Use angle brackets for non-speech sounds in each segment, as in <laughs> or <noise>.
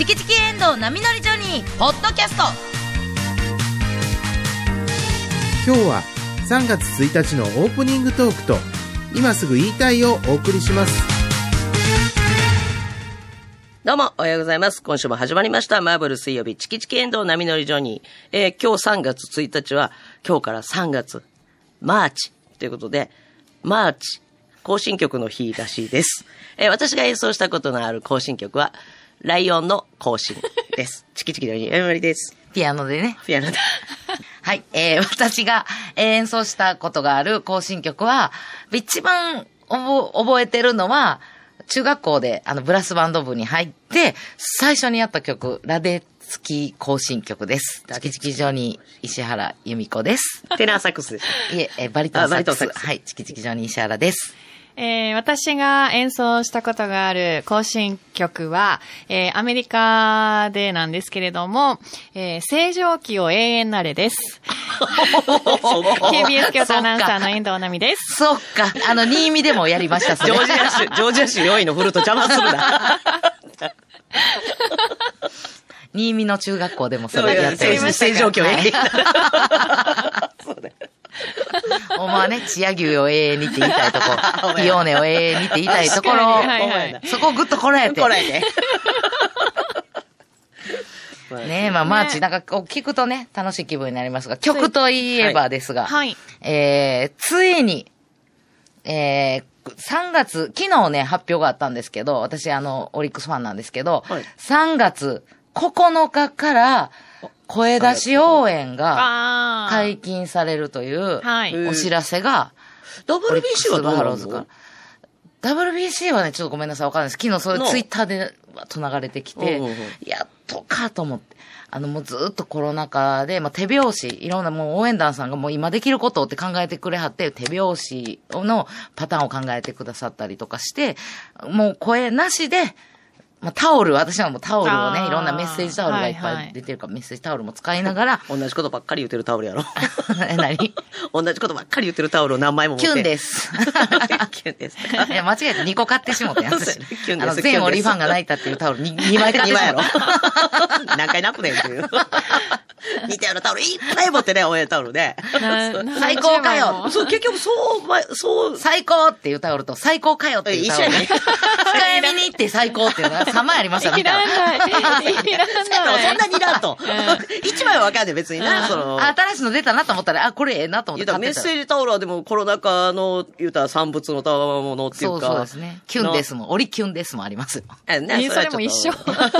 チキチキエンドウ波乗りジョニー」ポッドキャスト今日は3月1日のオープニングトークと今すぐ言いたいをお送りしますどうも、おはようございます。今週も始まりました。マーブル水曜日、チキチキエンドウ波乗りジョニー。えー今日3月1日は、今日から3月、マーチということで、マーチ、行進曲の日らしいです。えー私が演奏したことのある更新曲は、ライオンの更新です。<laughs> チキチキのに、えまりです。ピアノでね。ピアノだ。<laughs> はい。えー、私が演奏したことがある更新曲は、一番覚覚えてるのは、中学校であのブラスバンド部に入って、最初にやった曲、ラデツキ更新曲です。チキチキジョニー石原由美子です。テナーサックスです。いえ、えーバリトンあバサックス。リトンサックスはい。チキチキジョニー石原です。えー私が演奏したことがある更新曲は、えーアメリカでなんですけれども、えー正常期を永遠なれです。KBS 京都アナウンサーの遠藤奈美です。そっか。あの、新見でもやりました、ジョージア州、ジョージア州4位のフルート邪魔するな。<laughs> 新見の中学校でもそれやって正正常期を永遠 <laughs> <laughs> お前ね、チア牛を永遠にって言いたいとこ、<laughs> ピオーネを永遠にって言いたいところ、はいはい。そこをぐっとこらえて。こらえて。<laughs> ねえ、まあ、マーチ、なんかこう聞くとね、楽しい気分になりますが、曲といえばですが、はい。えー、ついに、えー、3月、昨日ね、発表があったんですけど、私あの、オリックスファンなんですけど、はい。3月9日から、声出し応援が。解禁されるという、はい。お知らせが、WBC はどうなの？ら WBC はね、ちょっとごめんなさい、わかんないです。昨日それの？ツイッターでわっと流れてきてやっとかと思って。あの、もうずっとコロナ禍で、まあ、手拍子、いろんなもう応援団さんがもう今できることって考えてくれはって、手拍子のパターンを考えてくださったりとかして、もう声なしで、まあ、タオル、私はもうタオルをね、いろんなメッセージタオルがいっはいはいぱい出てるから、メッセージタオルも使いながら、同じことばっかり言ってるタオルやろ。<laughs> え、何？同じことばっかり言ってるタオルを何枚も持って。。キュンですす。キュンです。<laughs> いや、<laughs> 間違えて2個買ってしもったやつ。キュンですあの、全オリファンが泣いたっていうタオル 2, 二枚買って2し枚もった。やろ。何回泣くねんっていう。似たようなタオルいっぱい持ってね、応援タオルで。なな最高かよそう、結局そう、ま、そう、最高っていうタオルと、最高かよっていうタオル。一緒やね使い見に行って最高っていうのが3枚ありました、い。らない。いらない。そん。なにいらんと。一枚はわかんない、<laughs> 別にな。その、あ新しいの出たなと思ったら、あ、これええなと思っ言うたらメッ。セージタオルはでもコロナ禍の、言うたら産物のたわものってい。そううか。そうですね。キュンですも、オリキュンですもありますよ。えねえそれも一緒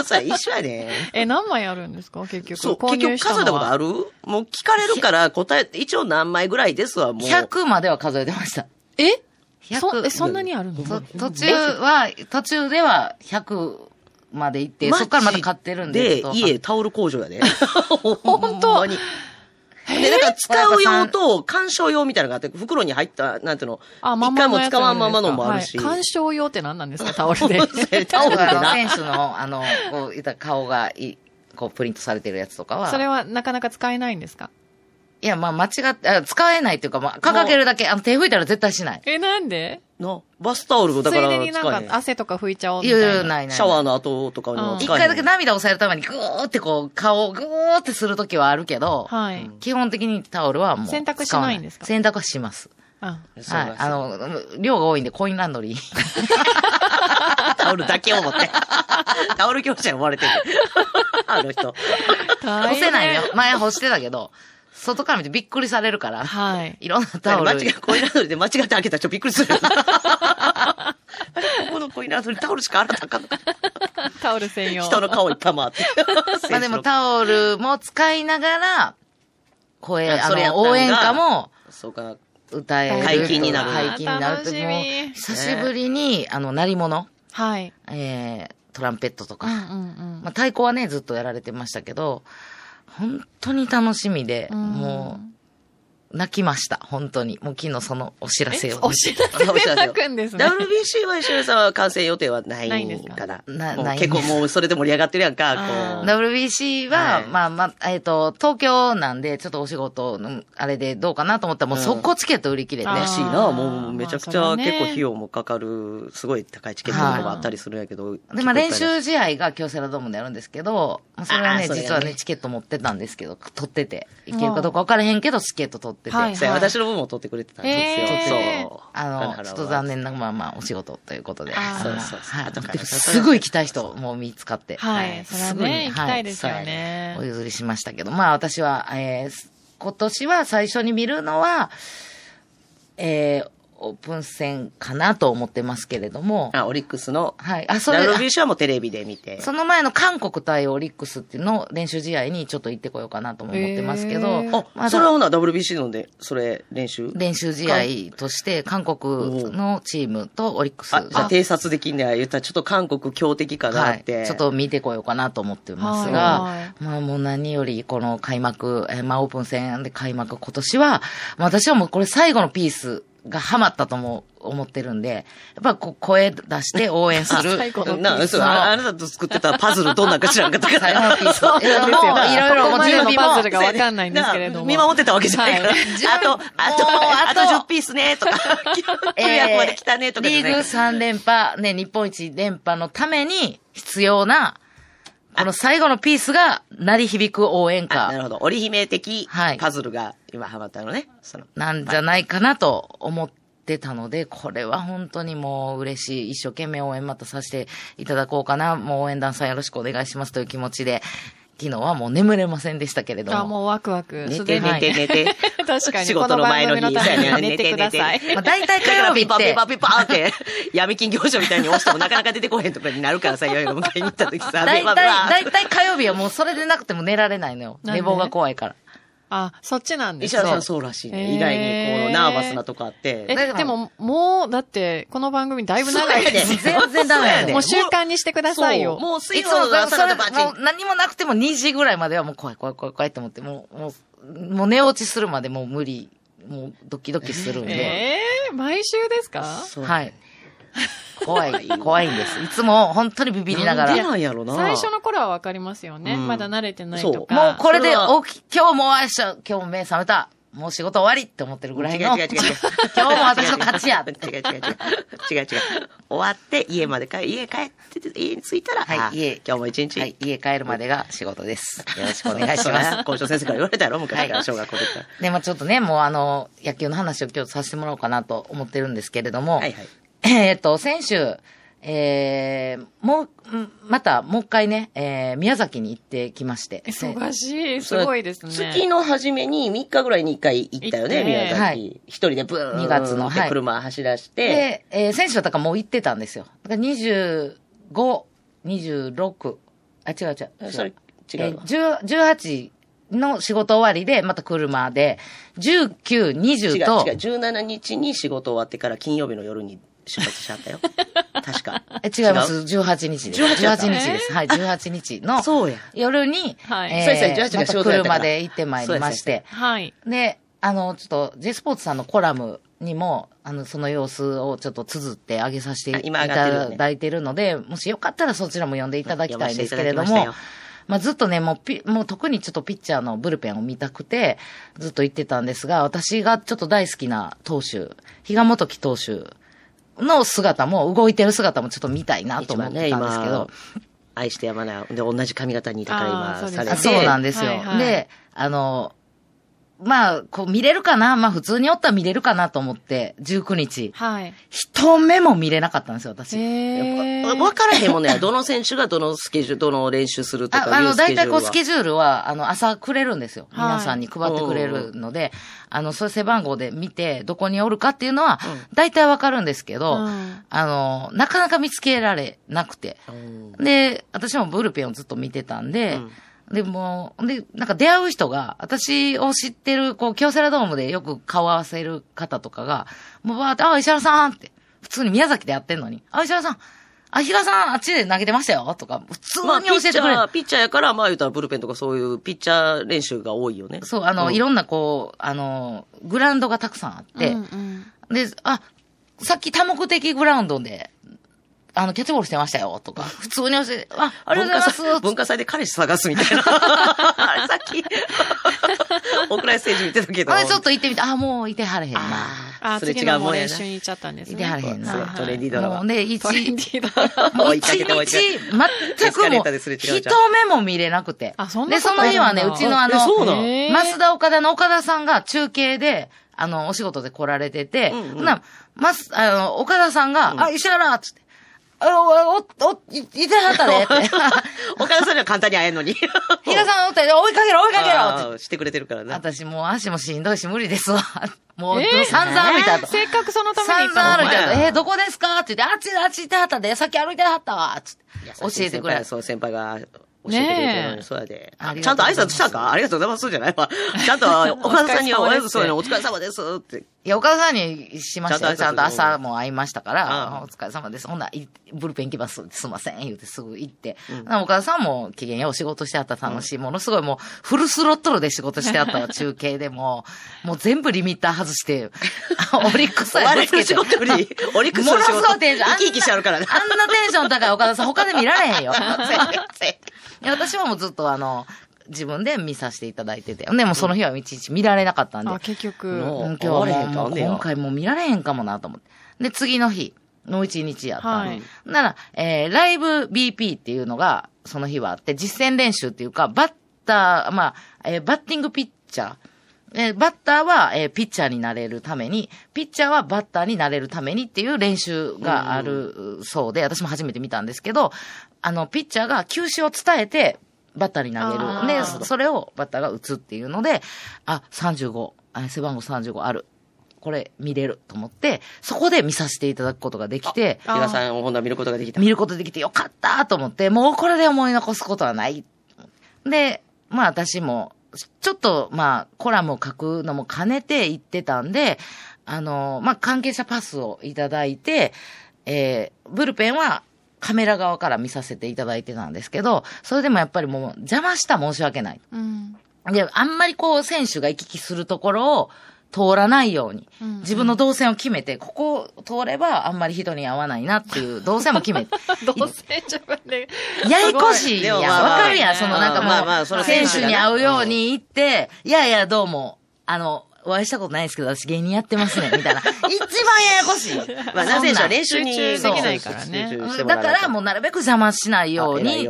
それ一緒やね。え、何枚あるんですか結局。そう、購結局数えたことあるもう聞かれるから答えて、一応何枚ぐらい。ですわ、もう。100までは数えてました。え100そ、え、そんなにあるの？と途中は、途中では100まで行って、そっからまた買ってるんで。で、家、タオル工場やで。<laughs> 本当に。で、だから使う用と鑑賞用みたいなのがあって、袋に入った、なんていうの、あ、まん一回も使わんままのもあるし。はい鑑賞用って何なんですか？タオルで。<laughs> タオルでな。選手の、あの、こう、言ったら顔がい、こう、プリントされてるやつとかは。それはなかなか使えないんですか？いや、まあ、間違って、あ使えないっていうか、まあ、掲げるだけ、あの、手拭いたら絶対しない。え、なんで？な、バスタオルもだついからでになんか。汗とか拭いちゃおうみたいな。いやいや、ないない。シャワーの後とかに。一回だけ涙を抑えるために、ぐーってこう、顔をぐーってするときはあるけど、はい。基本的にタオルはもう。洗濯しないんですか？洗濯はします。あ、そうはい。あの、量が多いんで、コインランドリー。タオルだけを持って。<laughs> タオル業者に追われてる。あの人。干せないよ。前干してたけど、外から見てびっくりされるから、はい。いろんなタオル。間違え、コインランドリーで間違って開けたらちょっとびっくりする。ここのコインランドリータオルしか洗ったらあかんのか。タオル専用。人の顔いっぱい回って。<laughs> まあでもタオルも使いながら、声、あの、応援歌もそうか。歌える。解禁になる解禁になるもう、久しぶりに、あの、鳴り物、はい。えー、トランペットとか、うんうんうん。まあ太鼓はね、ずっとやられてましたけど、本当に楽しみで、うん。も泣きました。本当に。もう昨日そのお知らせを。お知らせで泣くんですね。WBC は石原さんは観戦予定はないないんですか？から。ないんです結構もうそれで盛り上がってるやんか、あこーう。WBC は、はいまあまあ、えっ、と、東京なんで、ちょっとお仕事の、あれでどうかなと思ったら、もううん速攻チケット売り切れて。あーらしいな。もうめちゃくちゃ結構費用もかかる、すごい高いチケットとかあったりするんやけど。で、まあ練習試合が京セラドームでやるんですけど、まあそれはね、実はね、チケット持ってたんですけど、取ってて、いけるかどうか分からへんけど、チケット取ってて。はいぱい私の分も取ってくれてたんですよ。へーそう。あの、ちょっと残念な、まあまあ、お仕事ということで。そうそうそうはい。すごい来た人、もう見つかって。はい。すぐにね、行きたいですよねお。譲りしましたけど、まあ私は、えー今年は最初に見るのは、えーオープン戦かなと思ってますけれども、あ、オリックスの、はい。あ、それ、あ WBC はもうテレビで見て。その前の韓国対オリックスっていうのを練習試合にちょっと行ってこようかなとも思ってますけどあ、まだそれはほな WBC ので、それ練習？練習試合として韓国のチームとオリックスあ、じゃあ偵察できんねや。言ったらちょっと韓国強敵かなはい。って。ちょっと見てこようかなと思ってますはが、まあもう何よりこの開幕、えーまあオープン戦で開幕今年は、まあ私はもうこれ最後のピースがハマったとも思ってるんで、やっぱこう声出して応援する。<laughs> 最後のそう、ああなたと作ってたパズルどんなんか知らんかったから。最後のピース。そうですよ。いろいろ、もう準備もパズルがわかんないんですけれども。見守ってたわけじゃないから。はいあと、あと、もうあとあと10ピースね、とか、<laughs> 9役まで来たね、とかじリーグゃない3連覇、ね、日本一連覇のために必要な、この最後のピースが鳴り響く応援歌あなるほど。織姫的はいパズルが今ハマったのね。そのなんじゃないかなと思ってたので、これは本当にもう嬉しい。一生懸命応援またさせていただこうかな。もう応援団さんよろしくお願いしますという気持ちで、昨日はもう眠れませんでしたけれども。あ、もうワクワク。寝て寝て寝て。<laughs> 確かに、仕事の前の番組に、のためにはそうやね寝てください。<laughs> まあ、大体火曜日ピってパピパ、ピパーって、闇金業者みたいに押してもなかなか出てこへんとかになるからさ、いよいよ迎えに行った時さ、大体、大体火曜日はもうそれでなくても寝られないのよ。寝坊が怖いから。あ、そっちなんです石原さんそうらしいね。意外にこのナーバスなとこあって。え、でもでも、もう、だって、この番組だいぶ長いで全然ダメやねもう習慣にしてくださいよ。もう水曜の朝のバチンもう何もなくても2時ぐらいまではもう怖い怖い怖い怖いって思って、もう、もう、もう寝落ちするまでもう無理。もうドキドキするんで。ええ毎週ですか？そうはい。怖い、怖いんです。いつも本当にビビりながら。んでもなんやろな。最初の頃はわかりますよね。うんまだ慣れてないそうとか。うこれでそれは起き、今日もお会いしちゃう。今日も目覚めた。もう仕事終わりって思ってるぐらいの。違う違う違う違う。<laughs> 今日も私の勝ちや。違う違う違う。違う違う。終わって家まで帰、家帰ってて、家に着いたら、はいあ家今日も一日。はい、家帰るまでが仕事です。よろしくお願いします。校長先生から言われたやろ昔から、はい小学校。で、まあちょっとね、もうあの、野球の話を今日させてもらおうかなと思ってるんですけれども、はいはい。えっと、先週、えー、もう、んまた、もう一回ね、えー、宮崎に行ってきまして。忙しい。すごいですね。月の初めに3日ぐらいに1回行ったよね、宮崎。はい一人でブーン2月の車走らして、で、えー、選手だったからもう行ってたんですよ。だから25、26、あ、違う違う。えそれ違うえのー、10 18の仕事終わりで、また車で、19、違う20と、違う、17日に仕事終わってから金曜日の夜に出発しちゃったよ。<laughs> 確か。え違います。18日です。18やった18日です。はい、18日の <laughs> そうや。夜に、はいえーそうですね18が仕事やったからまた車で行ってまいりまして、はい。で、あの、ちょっと、J スポーツさんのコラムにも、あの、その様子をちょっと綴ってあげさせていただいてるので、もしよかったらそちらも読んでいただきたいんですけれどもまあ、ずっとね、もうピ、もう特にちょっとピッチャーのブルペンを見たくて、ずっと言ってたんですが、私がちょっと大好きな投手、比嘉元樹投手の姿も、動いてる姿もちょっと見たいなと思ってたんですけど、愛してやまない。で、同じ髪型にいたから今、されて。あそうなんですよ。はいはいで、あの、まあ、こう見れるかなまあ普通におったら見れるかなと思って、19日。はい。一目も見れなかったんですよ、私。えー。わからへんもんね。どの選手がどのスケジュール、どの練習するとかいうああの、大スケジュールは。体こうスケジュールは、あの、朝くれるんですよ。はい皆さんに配ってくれるので、あの、そういう背番号で見て、どこにおるかっていうのは、大体わかるんですけど、うんあの、なかなか見つけられなくて。うんで、私もブルペンをずっと見てたんで、で、もう、で、なんか出会う人が、私を知ってる、こう、京セラドームでよく顔合わせる方とかが、もうバーって、あ、石原さんって、普通に宮崎でやってんのに、あ、石原さん、あ、比嘉さんあっちで投げてましたよとか、普通まあ、に教えてくれる。ャー、ピッチャーやから、まあ言うたらブルペンとかそういうピッチャー練習が多いよね。そう、あの、うんいろんなこう、あの、グラウンドがたくさんあって、うんうんで、あ、さっき多目的グラウンドで、あの、キャッチボールしてましたよ、とか、普通に教えて、あ、ありがとうございます。文化祭で彼氏探すみたいな。あれさっき、大倉ステージ見てたけど。あれちょっと行ってみて、あ、もういてはれへんな。あ、すれ違うもんやな。練習に行っちゃったんですね。いてはれへんな。トレンディードラマ。もうで、一、一日、全くもう、一目も見れなくて。あそんなで、その日はね、うちのあの、増田岡田の岡田さんが中継で、あの、お仕事で来られてて、うんうん。ほな、まあの、岡田さんが、あ、石原つって、あ、お、お、お、い、いてはったでって。<laughs> 岡田さんには簡単に会えんのに。<laughs> 比嘉さんおったで、追いかけろ、追いかけろって。してくれてるからね。私もう足もしんどいし無理ですわ。<laughs> もう、えー散々歩いた後。せっかくそのために行散々歩いた後、ほんまやえーどこですか？って言って、あっちあっち行ってはったで、さっき歩いてはったわ。つって。教えてくれる。そう、先輩が教えてくれてるそうやで。ちゃんと挨拶したか？ありがとうございますじゃないわ。ちゃんと、岡田さんにはおやつそういうのお疲れ様ですって。いや、岡田さんにしましたよ。ちゃんと朝も会いましたから、お疲れ様です。ほんなブルペン行きます。すいません。言うてすぐ行って。な岡田さんも機嫌よう仕事してあったら楽しい。ものすごいもう、フルスロットルで仕事してあったわ、<laughs> 中継でも。もう全部リミッター外して、オリックスさえぶつけて。オリックスの仕もの事。すごいテンション。生き生きしてあるからね。あんなテンション高い岡田さん他で見られへんよ。<laughs> いや私はもうずっとあの、自分で見させていただいてて。でもその日はいちいち見られなかったんで。あ、結局。もうん今日はもう今回もう見られへんかもなと思って。で、次の日、もう一日やった。はいなら、えー、ライブ BP っていうのが、その日はあって、実践練習っていうか、バッター、まあ、えーバッティングピッチャー。えーバッターは、えーピッチャーになれるために、ピッチャーはバッターになれるためにっていう練習があるそうで、私も初めて見たんですけど、あの、ピッチャーが球種を伝えて、バッターに投げる。で、それをバッターが打つっていうので、あ、35、あ背番号35ある。これ見れると思って、そこで見させていただくことができて、比嘉さんをほんなら見ることができた。見ることできてよかったと思って、もうこれで思い残すことはない。で、まあ私も、ちょっとまあコラムを書くのも兼ねて言ってたんで、あの、まあ関係者パスをいただいて、えー、ブルペンはカメラ側から見させていただいてたんですけど、それでもやっぱりもう邪魔した申し訳ない。うん。で、あんまりこう選手が行き来するところを通らないように、うんうん自分の動線を決めて、ここを通ればあんまり人に会わないなっていう動線も決めて。どうせ自分で。ややこしいやん。でもまあかるやん。そのなんかまあまあそもう、の選手に会うように行って、いやいや、どうも、あの、お会いしたことないですけど、私芸人やってますね、みたいな。<laughs> 一番ややこしい。まあ、なぜじゃ練習にできないからねだからもうなるべく邪魔しないように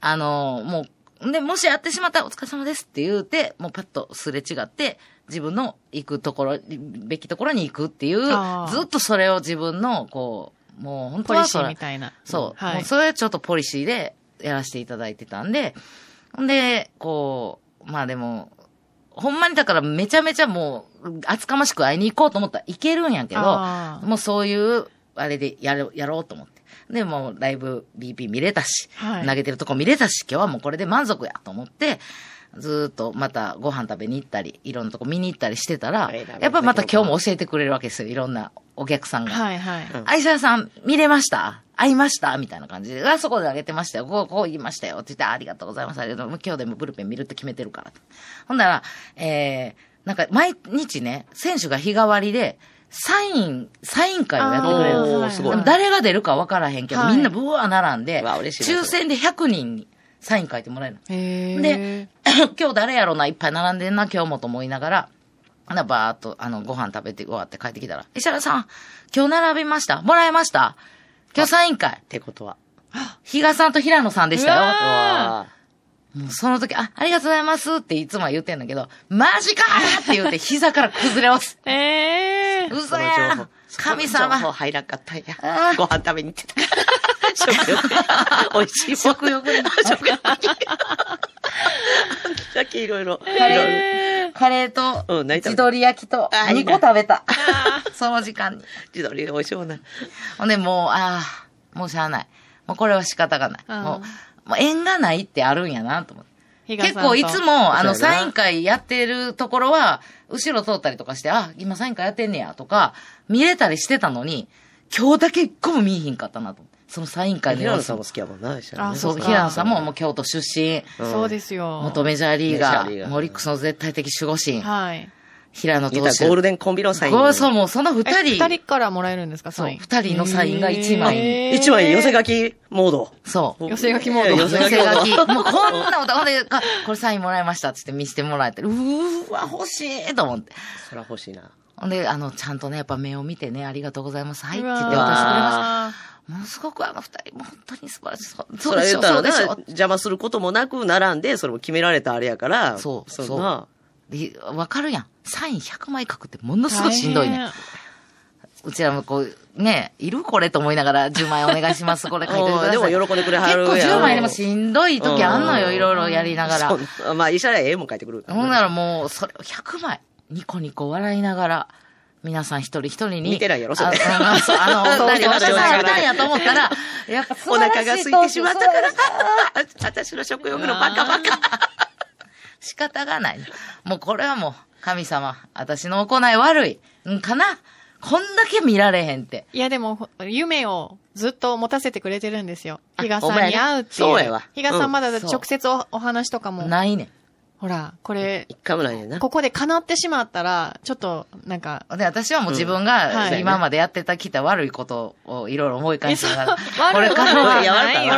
あの、もう、で、もし会ってしまったらお疲れ様ですって言うて、もうパッとすれ違って、自分の行くところ、べきところに行くっていうずっとそれを自分の、こう、もう本当ポリシーみたいな。そう。はいもうそれちょっとポリシーでやらせていただいてたんで、んで、こう、まあでも、ほんまにだからめちゃめちゃもう、厚かましく会いに行こうと思ったらいけるんやけどもうそういう、あれでやる、やろうと思って。で、もうライブ BP 見れたし、はい投げてるとこ見れたし、今日はもうこれで満足やと思って、ずーっとまたご飯食べに行ったり、いろんなとこ見に行ったりしてたら、はいやっぱまた今日も教えてくれるわけですよ。いろんなお客さんが。はいはい。愛沢さん、見れました？会いました？みたいな感じで、あそこであげてましたよ。こう、こう言いましたよ。って言って、ありがとうございます。ありがとう。今日でもブルペン見るって決めてるからと。ほんなら、えー、なんか毎日ね、選手が日替わりで、サイン、サイン会をやってくれるんですごい誰が出るか分からへんけど、はいみんなブワー並んで、抽選で100人にサイン書いてもらえるで、<clears throat> 今日誰やろな、いっぱい並んでんな、今日もと思いながら、ほな、ばーっと、あの、ご飯食べて終わって帰ってきたら、石原さん、今日並びました？もらえました？今日サイン会。ってことは。比嘉さんと平野さんでしたよ。もうその時、あ、ありがとうございますっていつもは言ってんだけど、マジかーって言って膝から崩れます。<laughs> えー。嘘や報。神その情報様。入らんかったんや。ご飯食べに行ってた。食欲。<laughs> 美味しい。食欲に。食欲。<laughs> だけいろいろ。カレー、カレーと、うん何食べた地鶏焼きとあ、ーいい2な個食べた。その時間に。自撮り美味しいもんな。ほんで、もう、ああ、もうしゃあない。もうこれは仕方がない。もう、もう縁がないってあるんやなと思って。結構いつも、あの、サイン会やってるところは、後ろ通ったりとかして、あ、今サイン会やってんねや、とか、見れたりしてたのに、今日だけ一個も見えひんかったなと思って。そのサイン会の様子も平野さんも好きやもんな、ねそう、あそっか平野さんももう京都出身、そうですよ。元メジャーリーガー、モリックスの絶対的守護神、はい。平野投手。ゴールデンコンビのサイン。そう、もうその二え人、二人からもらえるんですか、そうサイン。二人のサインが一枚一枚寄せ書きモード。そう。寄せ書きモード寄寄せ書きモード。き。もうこんなこと、ほんで、あこれサインもらいましたっつって見せてもらえて、うーわ、欲しいと思って。そら欲しいな。ほんで、あの、ちゃんとね、やっぱ目を見てね、ありがとうございます。はいって言って渡してくれました。ものすごくあの二人、もう本当に素晴らしい。そう言ったら。邪魔することもなく並んで、それも決められたあれやから。そうそんな。でわかるやん。サイン100枚書くってものすごいしんどいねん。うちらもこう、ね、いるこれと思いながら10枚お願いします。これ書いてください。<laughs> でも喜んでくれはる結構やん10枚でもしんどい時あんのよ、うんいろいろやりながら。そうまあ、医者らええもん書いてくる。ほんならもう、それを100枚、ニコニコ笑いながら、皆さん一人一人に。見てないやろそれああそうあの、<laughs> そう何私がやったんやと思ったら、やっぱ素お腹が空いてしまったから、私の食欲のバカバカ。仕方がない。もうこれはもう、神様、私の行い悪い。んかなこんだけ見られへんって。いや、でも、ほ夢をずっと持たせてくれてるんですよ。あ比嘉さんに会うっていう。そうやわ比嘉さんまだうん直接おお話とかも。ないねほら、これ、一回もないねんな。ここで叶ってしまったら、ちょっと、なんか、ん。で、私はもう自分うんがはい今までやってたきた悪いことをいろいろ思い返しながら、これからは、これ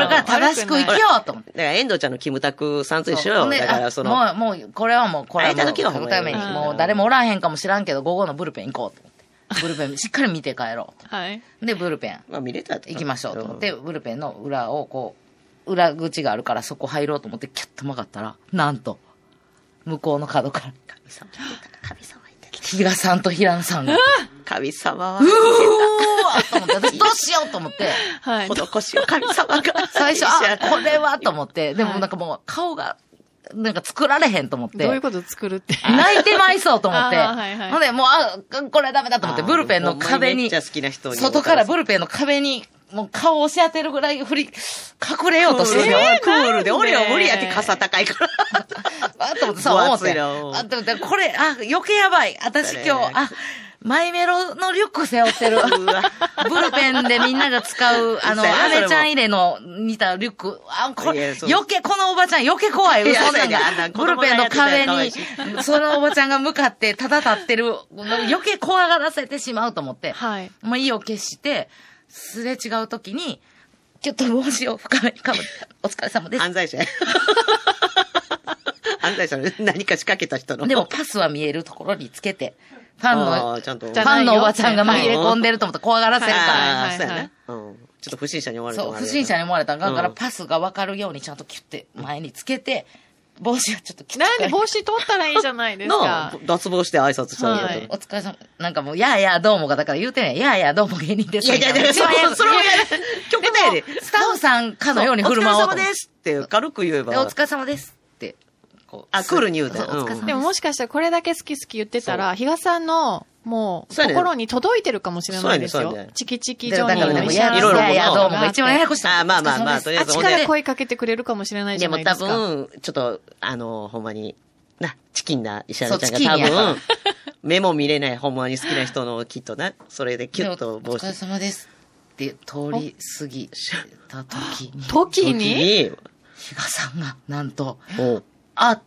から正しく生きようと思って。だから、遠藤ちゃんのキムタクさんと一緒よ。だから、その、あもう、もう、これはもう、これはもう、会えために、うんもう誰もおらんへんかもしらんけど、午後のブルペン行こうと思って。ブルペンしっかり見て帰ろはい。う。で、ブルペンまあ見れたら行きましょうと思って、ブルペンの裏をこう、裏口があるからそこ入ろうと思って、キャッと曲がったら、なんと、向こうの角から、神様神様いた比嘉さんと平野さんが、う神様は、ーわーと思って、私 <laughs> どうしようと思って、はい。施しを神様が。<laughs> 最初、あ、<laughs> これは？と思って、でもなんかもう顔が、なんか作られへんと思って。どういうこと作るって？泣いてまいそうと思って。はいはいほんで、もう、あ、これはダメだと思って、ブルペンの壁にめっちゃ、好きな人に。外からブルペンの壁に、もう顔を押し当てるぐらい振り、隠れようとしてるよ。クールで、俺は無理やって傘高いから。<laughs> あと思って、そう思って。なあ、でもでもこれ、あ、余計やばい。私今日、あ、マイメロのリュック背負ってる。<laughs> ブルペンでみんなが使う、あの、アメちゃん入れの似たリュック。あ、これ、余計、このおばちゃん余計怖い。いやそんなが、ブルペンの壁に <laughs> そのおばちゃんが向かって、ただ立ってる、余計怖がらせてしまうと思って。はい。もう意を決して、すれ違うときに、ちょっと帽子を深めにかぶって、<laughs> お疲れ様です。犯罪者や。<laughs> 犯罪者の何か仕掛けた人の。でも、パスは見えるところにつけて、ファンあの、ファンのおばちゃんが紛れ込んでると思って怖がらせるから。ああ、はいはいそうやね。うん。ちょっと不審者に思われてそう、不審者に思われたらあかんから、うんパスがわかるようにちゃんとキュッて前につけて、帽子がちょっとキュッなんで帽子取ったらいいじゃないですなか <laughs> あ。脱帽して挨拶したらいいやはいとお疲れ様。なんかもう、やあやあどうもが、だから言うてんねん。やあやあどうも芸人です。いやいやいや、それそれはや極端やで。スタッフさんかのように振る舞おう。お疲れ様ですって軽く言えば。でお疲れ様ですって。あクールに言うたそうお疲れ様です。でももしかしたらこれだけ好き好き言ってたら、比嘉さんの、もう、心に届いてるかもしれないですよ。チキチキでジョニーだからでも、の石原やいろいろいやいや、どうも。が一番ややこしい。あまあまあまあとりあえずあっちから声かけてくれるかもしれないじでも多ゃないですか。分、ちょっと、あの、ほんまに、な、チキンな石原ちゃんそうチキンや。が多分、目も見れない、ほんまに好きな人のきっとな、それでキュッと帽子。お疲れ。様ですって通り過ぎた時に、時に？に、比嘉さんが、なんと、お。あ、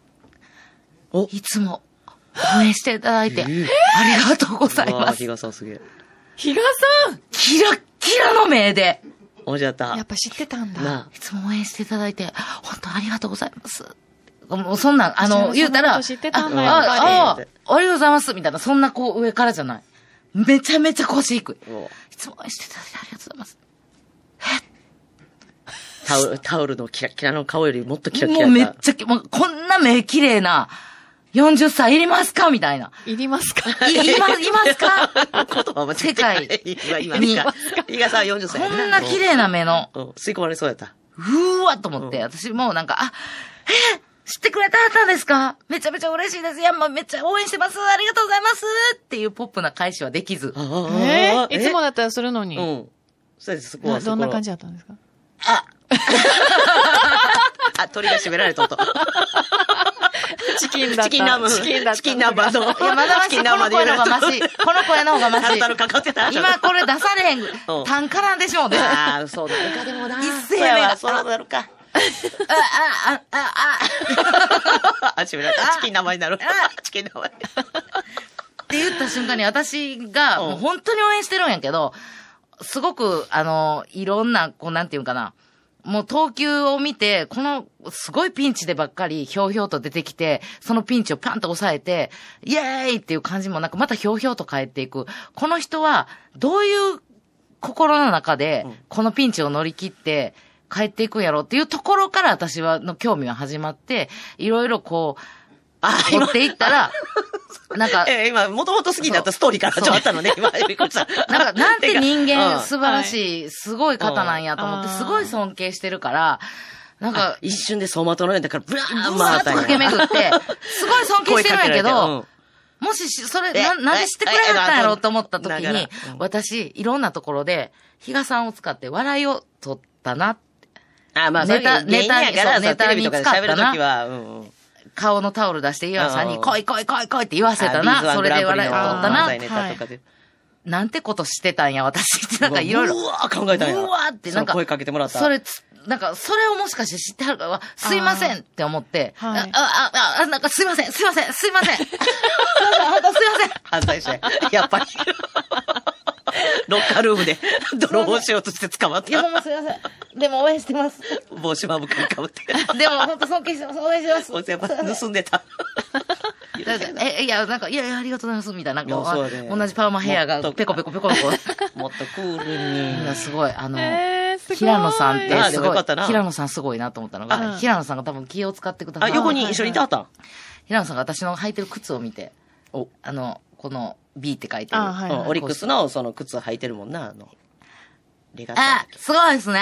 お。いつも応援していただいて、ありがとうございます。比嘉さんすげえ。比嘉さキラッキラの目で、おじゃったんやっ。ぱ知ってたんだ。いつも応援していただいて、本当ありがとうございます。もうそんなん、あの、言うたら、のこと知ってたんだああ、あ、ありがとうございます、みたいな、そんなこう上からじゃない。めちゃめちゃ腰低い。おいつも応援していただいてありがとうございます。タオル、タオルのキラキラの顔よりもっとキラキもラしたうめっちゃき、もうこんな目綺麗な40歳いりますか？みたいな。いりますか？い、います、いますか？<laughs> 言葉間違え世界今、今にですか？比嘉さん40歳こやんな綺麗な目の、うん、吸い込まれそうやった。うーわと思って、私もうなんか、あ、え知ってくれたはったんですか？めちゃめちゃ嬉しいです。いや、まあ、めっちゃ応援してます。ありがとうございますっていうポップな返しはできず。あえーいつもだったらするのに？うん。そうです、そこはなどんな感じじだったんですか？あ、<laughs> 鳥が閉められたと。<laughs> チキンだ。チキンナム。チキンだ。チキン南蛮の。<laughs> いや、まだまし、この声の方がマシ。この声の方がマシ。タルタルかかってた。今これ出されへんうん。単価なんでしょうね。あ、ああ、そうなるか、でもな。一斉目がそうなるか。あ、あ、あ、あ、あ、<laughs> ちめらチキン生になる。チキン生に。って言った瞬間に私が、うんもう本当に応援してるんやけど、すごく、あの、いろんな、こう、なんていうんかな。もう投球を見て、この、すごいピンチでばっかり、ひょうひょうと出てきて、そのピンチをパンと抑えて、イエーイっていう感じもなく、またひょうひょうと帰っていく。この人は、どういう心の中で、このピンチを乗り切って、帰っていくんやろうっていうところから私は、の興味は始まって、いろいろこう、あ、追っていったら、<laughs> なんか、え、今、もともと好きになったストーリーから始まったのね、今、びっくりした。なんか、<laughs> なんて人間うん。素晴らしい、すごい方なんやと思って、うん。すごい尊敬してるから、なんか、一瞬で走馬灯のようだから、ブラーンブワーッと駆け巡って、<laughs> すごい尊敬してるんやけどて、もしし、それ、えな、なんで知ってくれはったんやろうと思った時にうん、私、いろんなところで、比嘉さんを使って笑いを取ったな、あ、まあ、ネタネタ、らネタに使ったな。顔のタオル出して岩さんに、うん来い来い来い来いって言わせたな、それで笑いを取ったな。なんてことしてたんや、私って、なんかいろいろ。うわー考えたんや。うわーって、なんか、声かけてもらった。それつ、なんか、それをもしかして知ってはるから、すいませんって思って、あ、はいあ、あ、あ、なんかすいません、すいません、すいません。すいません、<laughs> <laughs> すいません。犯罪者や。やっぱり。<laughs> ロッカールームで <laughs> 泥棒しようとして捕まっいや、ほた。んますいません。でも応援してます。帽子まぶくにかぶって。でも、本当尊敬してます。応援してます。こいつやっぱ盗んでた。<laughs> え、いや、なんか、いやいや、ありがとうございます、みたいな。なんか、同じパーマヘアがペコペコペコペコ。もっとクールいや、に。すごい、あの。平野さんってあすごい平野さんすごいなと思ったのうが、ん平野さんが多分気を使ってくださあ、い。横に一緒にいてはったん？平野さんが私の履いてる靴を見て、お、あの、この B って書いてる。あはいうんオリックスのその靴履いてるもんな、あの。レガタあ、すごいですね。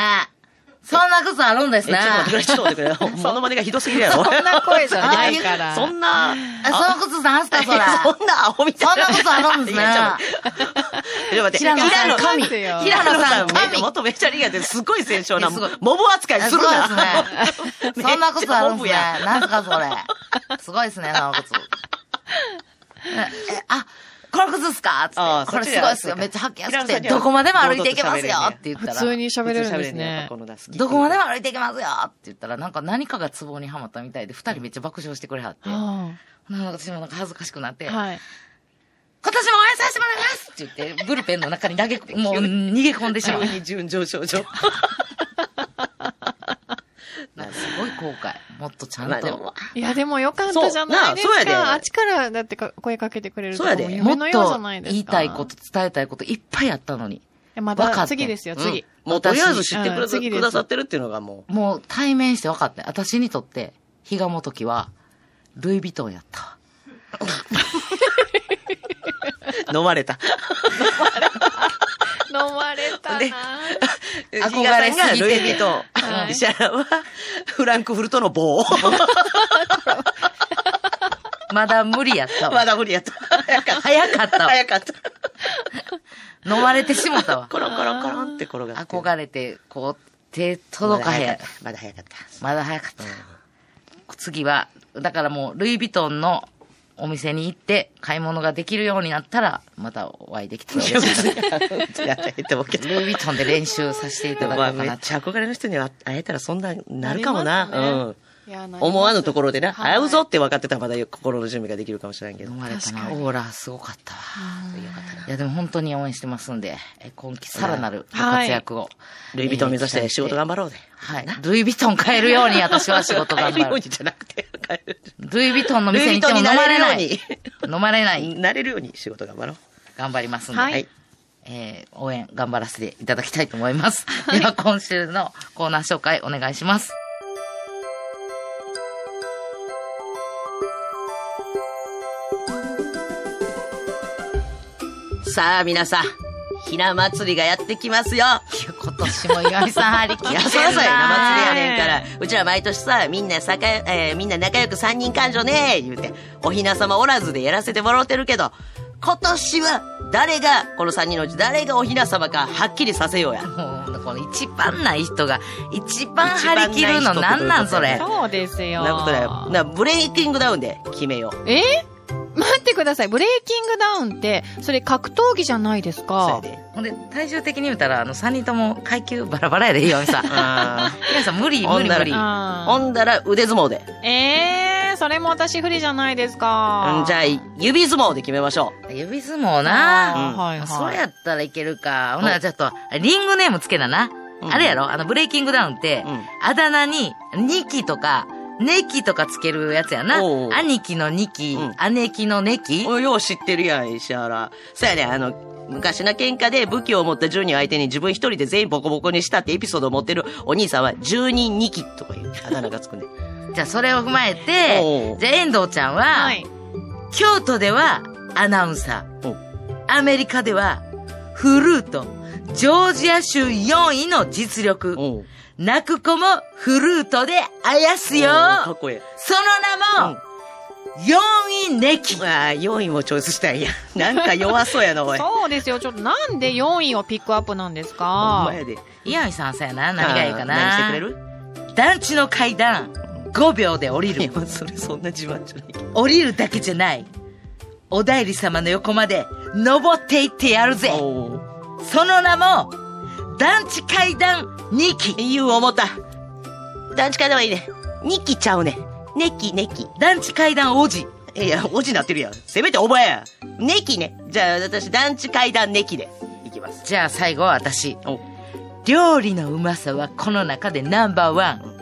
そんな靴あるんですえ、ちょね。っと待ってくれ、ちょっと待ってくれ。モノマネがひどすぎるやろ。そんな声じゃないから。そんな、あその靴なんすか、それ。そんなアホみたいな。そんなことあるんですねいやちょっと待ってちょっと待って。<laughs> 平野さん平野さん神。元メジャーリーガーですごい選手な、いやすごいモブ扱いするな。すごいですね。<laughs> そんな靴あるんですね。なんすか、それ。<laughs> すごいですね、その靴。え、あ、この靴っすか？つって。これすごいっすよ。めっちゃ履きやすくて、どこまでも歩いていけますよって言ったら。普通に喋れるんですね。どこまでも歩いていけますよって言ったら、なんか何かがツボにはまったみたいで、二人めっちゃ爆笑してくれはって。あなんか私もなんか恥ずかしくなって、はい。年も応援させてもらいますって言って、ブルペンの中に投げ、もう逃げ込んでしまう。急に順上昇上。<laughs> すごい後悔。もっとちゃんとまあでも。、いや、でもよかったじゃないですそうなあそうやでか。あっちからだってか声かけてくれるとそうやでもっ夢のようじゃとないですか。言いたいこと、伝えたいこといっぱいあったのに。えまわかっただ次ですよ、次。うんもうとりあえず知ってくれうんくださってるっていうのがももう対面して分かって。私にとって、比嘉元樹は、ルイ・ヴィトンやったわ。う、<laughs> 飲まれた。<laughs> 飲まれたなで <laughs> 憧れすぎててルイ・ヴィトン。はい石原は、フランクフルトの棒。<laughs> まだ無理やったまわ。だ無理やった。早かった。早かったわ。早かった。飲まれてしもたわ。コロンコロンコロンって転がって。憧れて、こう、手届かへん。まだ早かった。まだ早かった。次は、だからもう、ルイ・ヴィトンのお店に行って、買い物ができるようになったら、またお会いできたら嬉しい。別に <laughs> やったらええと思うけど。ルイ・ヴィトンで練習させていただこまあ、うかなと。めっちゃ憧れの人には会えたらそんな、なるかもな。ねうん。思わぬところでな、はい会うぞって分かってたらまだ心の準備ができるかもしれんけど飲。まれたな。確かにオーラ、すごかったわ。いや、でも本当に応援してますんで、え今季さらなるご活躍を。ルイ・ヴィトン目指して仕事頑張ろうで。はい。ルイ・ヴィトン買えるように私は仕事頑帰るよ張る。うにじゃなくて、帰る。ルイ・ヴィトンの店に行っても飲まれない。飲まれない。なれるように仕事頑張ろう。頑張りますんで。はいえー応援頑張らせていただきたいと思います。では今週のコーナー紹介お願いします。さあ、皆さん、ひな祭りがやってきますよ。今年も岩井さん張り切っていや、そらそうや、ひな祭りやねんから。うちら毎年さ、みんなさか、えーみんな仲良く三人感情ね言うて、おひな様おらずでやらせてもらってるけど、今年は誰が、この3人のうち誰がおひな様かはっきりさせようや。この一番ない人が、一番張り切るのなんなんそれ？そうですよ。なことだよ。な、ブレイキングダウンで決めよう。え？待ってください。ブレイキングダウンって、それ格闘技じゃないですそう。で。ほんで、最終的に言うたら、あの、三人とも階級バラバラやで、イオンさん。イ <laughs> あオンさん、無理、無理無理。あほんだら腕相撲で。ーえー、それも私不利じゃないですかうん。じゃあ、指相撲で決めましょ指相撲な。あーはいはい。それやったらいけるか。ほんならちょっと、リングネームつけなな。うんあれやろ？あの、ブレイキングダウンって、うんあだ名に、ニキとか、ネキとかつけるやつやな。兄貴のニキ、うん姉貴のネキ。う。およう知ってるやん、石原。そうやね、あの、昔の喧嘩で武器を持った10人相手に自分一人で全員ボコボコにしたってエピソードを持ってるお兄さんは10人2期とかいうあだ名がつくね。<laughs> じゃあ、それを踏まえてじゃあ、遠藤ちゃんは、はい。京都ではアナウンサおー。アメリカではフルート。ジョージア州4位の実力。泣く子もフルートであやすよ。かっこいい。その名も、4位ネキ。ああ、4位もチョイスしたんや。<laughs> なんか弱そうやな、おい。そうですよ。ちょっとなんで4位をピックアップなんですか？まやで。岩見さんさやな。何がいいかな？何してくれる？団地の階段、5秒で降りいやる。、それそんな自慢じゃないけど。降りるだけじゃない。お代理様の横まで登っていってやるぜ。その名も、団地階段2期。言う思った。団地階段はいいね。2期ちゃうね。ネキネキ。団地階段王子。いや、おじなってるやん。せめてお前や。ネキね。じゃあ、私、団地階段ネキで。いきます。じゃあ最後は私。お料理のうまさはこの中でナンバーワン。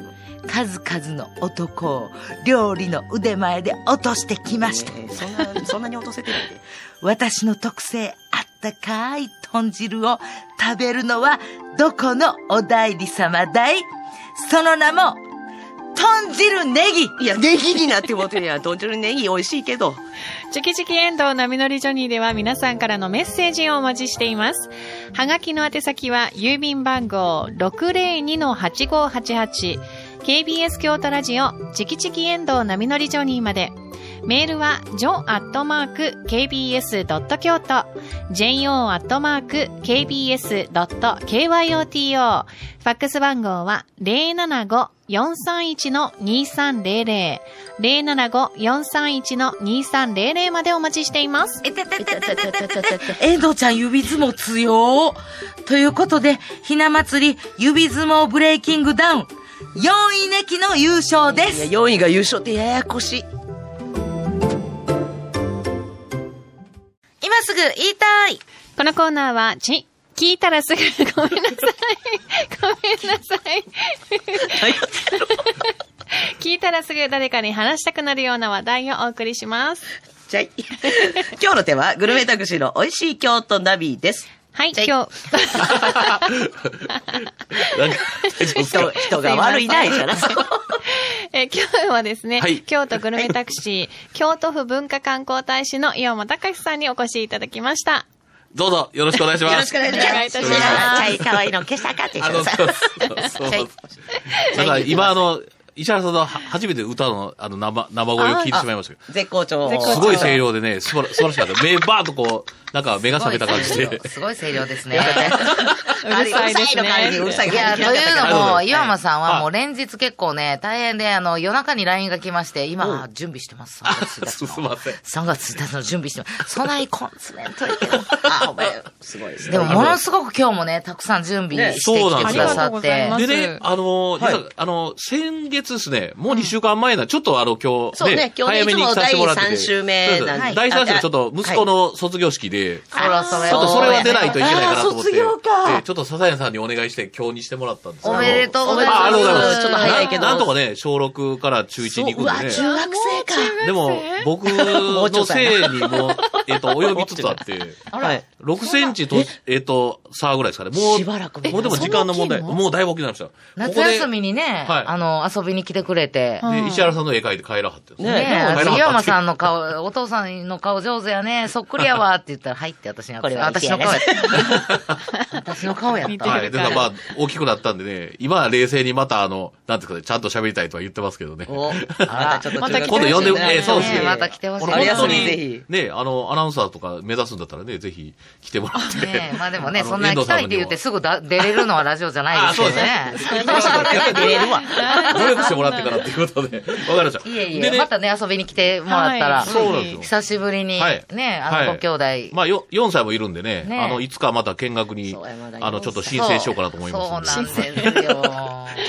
数々の男を料理の腕前で落としてきました。えーそんな、そんなに落とせてないで。<laughs> 私の特製あったかい豚汁を食べるのはどこのお代理様だい？その名も、豚汁ネギいや、ネギになってもうてるやん。豚汁ネギ美味しいけど。チキチキエンドウ波乗りジョニーでは皆さんからのメッセージをお待ちしています。はがきの宛先は郵便番号 KBS 京都ラジオチキチキエンドウ波乗りジョニーまで。メールは jo.kbs.kyoto jo.kbs.kyoto ファックス番号は075-431-2300 075-431-2300までお待ちしています。えててててててててて。遠藤ちゃん指相撲強ということで、ひな祭り指相撲ブレイキングダウン4位ネキの優勝でいや、す。4位が優勝ってややこしい。今すぐ言いたいこのコーナーは、ち、聞いたらすぐ、<laughs> ごめんなさい。ごめんなさい。聞いたらすぐ誰かに話したくなるような話題をお送りします。じゃい。今日のテーマは、グルメタクシーの美味しい京都ナビです。はい、じゃ今日、<laughs> なん人か、人が悪いな、いから。<laughs> えー今日はですね、はい京都グルメタクシー、京都府文化観光大使の岩間隆さんにお越しいただきました。どうぞ、よろしくお願いします。よろしくお願いします。お願いいたしますチャイ可愛いの消したかってあの、さ。そうそうそう。なんか今あの、石原さんのは初めて歌のあの生、生声を聞いてしまいましたけど。絶好調。すごい声量でね、素晴ら素晴らしかった。<laughs> 目バーッとこう、なんか目が覚めた感じで。すごい声量ですね。<laughs> うるさいですね。うるさいいや、というのも、岩間さんははいもう連日結構ね、大変で、あの、夜中に LINE が来まして、今、準備してます。3月1日 <laughs> すいません。3月1日の準備してます。そないコンツメントいけど。あ、お前、すごいですね。でも、ものすごく今日もね、たくさん準備ねしてきてくださそうってなんですよありがとうございま。すでね、あの、あの、先月ですね、もう2週間前な、ちょっとあの、今日、そうね。今日ね早めに来させてもらって。て。第三週目なんで。第3週ちょっと息子の卒業式で、そろそろちょっとそれは出ないといけないかなと思って、ちょっと笹谷さんにお願いして今日にしてもらったんですけどおめでとうございあます。ありがとうございます。ちょっと早いけど。ななんとかね、小6から中1に行くんでね。中学生か。でも、僕のせいにも、えっと、及びつつあって、はい。6センチと、えっと、差ぐらいですかね。もう、しばらくもうでも時間の問題。もうだいぶ大きくなりました。夏休みにね、はい。あの、遊びに来てくれて。で、で石原さんの絵描いて帰らはってですねねえ、帰らはった岩間さんの顔、お父さんの顔上手やね、そっくりやわって言ったら、はいって私にこれは私の顔やった。私の顔やった。はい。で、まあ、大きくなったんでね、今は冷静にまたあの、なんていうかね、ちゃんと喋りたいとは言ってますけどね。お、あらちょっとまた来て今度呼んで、えーそうですね。ねまた来てほしい俺本当春休みぜにひ、ね、あの、アナウンサーとか目指すんだったらね、ぜひ来てもらって。ねえ、まあでもね、そんな来たいって言ってすぐだ出れるのはラジオじゃないですけどね。<laughs> 出れるわ。努力してもらってからっていうことで。わかりました。いえいえ、でねまたね、遊びに来てもらったら、はいそうなんですよ久しぶりに、はいね、あはいの、ご兄弟、まあ、よ、4歳もいるんでね、ねあの、いつかまた見学にあの、ちょっと申請しようかなと思いますそう。なんですよ。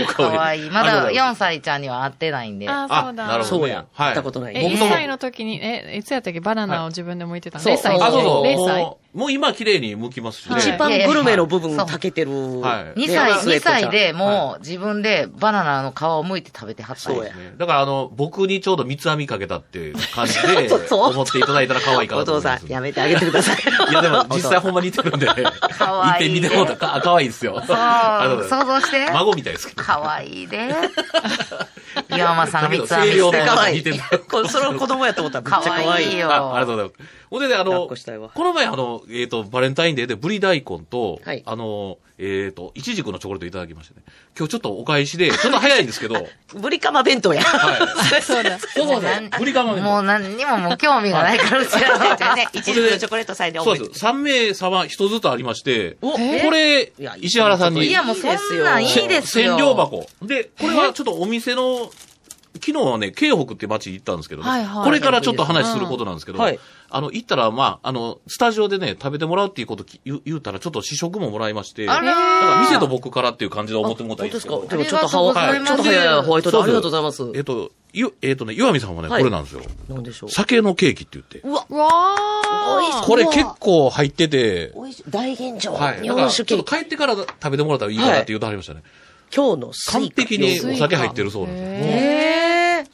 かわいい。まだ4歳ちゃんには会ってないんで。あ、あそうだ。なるほどね。そうや。はい。会ったことない。え、1僕とも歳の時に、え、いつやったっけ？バナナを自分で剥いてたのそう ?0 歳あ、そうそう。0歳もう、今綺麗に剥きますしね。はい一番グルメの部分そうたけてる。はい2歳、2ね末っ子ちゃん歳でもう自分でバナナの皮を剥いて食べてはったんそうやねだから、あの、僕にちょうど三つ編みかけたっていう感じで <laughs> そうそう、思っていただいたら可愛いかなお父さん、と思います。やめてあげてください。いや、でも、実際ほんまに似てるんで、かわいい一遍見てもらったら、か可愛いですよ。そうありがとうござい想像して孫みたいですけど。かわいいで。<laughs> 岩間さんが三つ編みしたよかわいい。似てるこれ <laughs> それを子供やと思ったらめっちゃ可かわ愛い。いいよあありがとうございます。ほんでね、あの、こしたいわこの前、あの、えっ、と、バレンタインデーでブリ大根と、はいあの、えっ、と、イチジクのチョコレートいただきましてね。今日ちょっとお返しで、ちょっと早いんですけど、はい。ブリカマ弁当や。<laughs> そうだ。そうそうそう。ブリカマもう何にももう興味がないから知らないけどね。一時のチョコレートサインでそう覚えてです。3名様一つずつありまして、おこれ石原さんに。いやもうそんなんいいですよ。千両箱。で、これはちょっとお店の、昨日はね、京北って町行ったんですけどね、はいはいこれからちょっと話することなんですけど、はいあの、行ったら、まあ、あの、スタジオでね、食べてもらうっていうことき言う言うたら、ちょっと試食ももらいまして、あらだからー店と僕からっていう感じで思ってもらったらいいですけどですか？でもちょっとはありがとうございますちょっと早いホワイトでありがとうございます。えっと、ゆ、えっとね、岩見さんはね、はいこれなんですよ。なんでしょう？酒のケーキって言って。うわ、うわー。これ結構入ってて、おいしい。大吟醸。はい。日だから、本酒ケーキ。ちょっと帰ってから食べてもらったらいいかなって言うとはりましたね。今日のスイカ完璧にお酒入ってるそうなんですよ。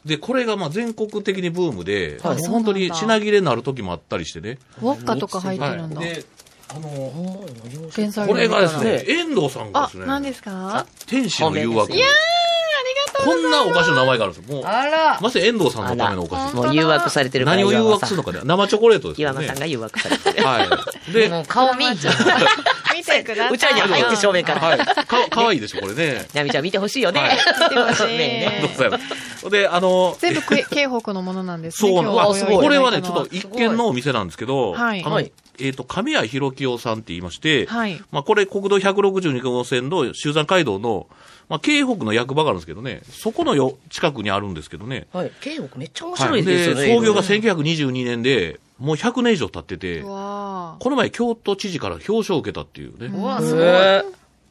で、これがまあ全国的にブームで、はい本当に品切れになる時もあったりしてね。ウォッカとか入ってはい。るんだ。で、あの、原作これがですねね、遠藤さんがあです、ね、何ですか？天使の誘惑。いやこんなお菓子の名前があるんですよ。もう、あら。まさに遠藤さんのためのお菓子。もう誘惑されてるから何を誘惑するのかね。生チョコレートですよね。岩間さんが誘惑されてる。はい。で、もう顔見んじゃん。<laughs> 見てください。うちらに入って正面から。はい。か、かわいいでしょ、これね。なみちゃん見てほしいよね。はい見てほしいねありがとうございます。で、あの、全部け京北のものなんですね。そうなの。あ今日ご用意いただいたのはこれはね、ちょっと一見のお店なんですけど、はいはいえっ、と、神谷博清さんって言いまして、はいまあ、これ国道162号線の集山街道の、まあ、京北の役場があるんですけどね、そこのよ近くにあるんですけどね、はい。京北めっちゃ面はい。白いですよね。創業が1922年で、もう100年以上経ってて、この前京都知事から表彰を受けたっていうね。うわ、すごい。へ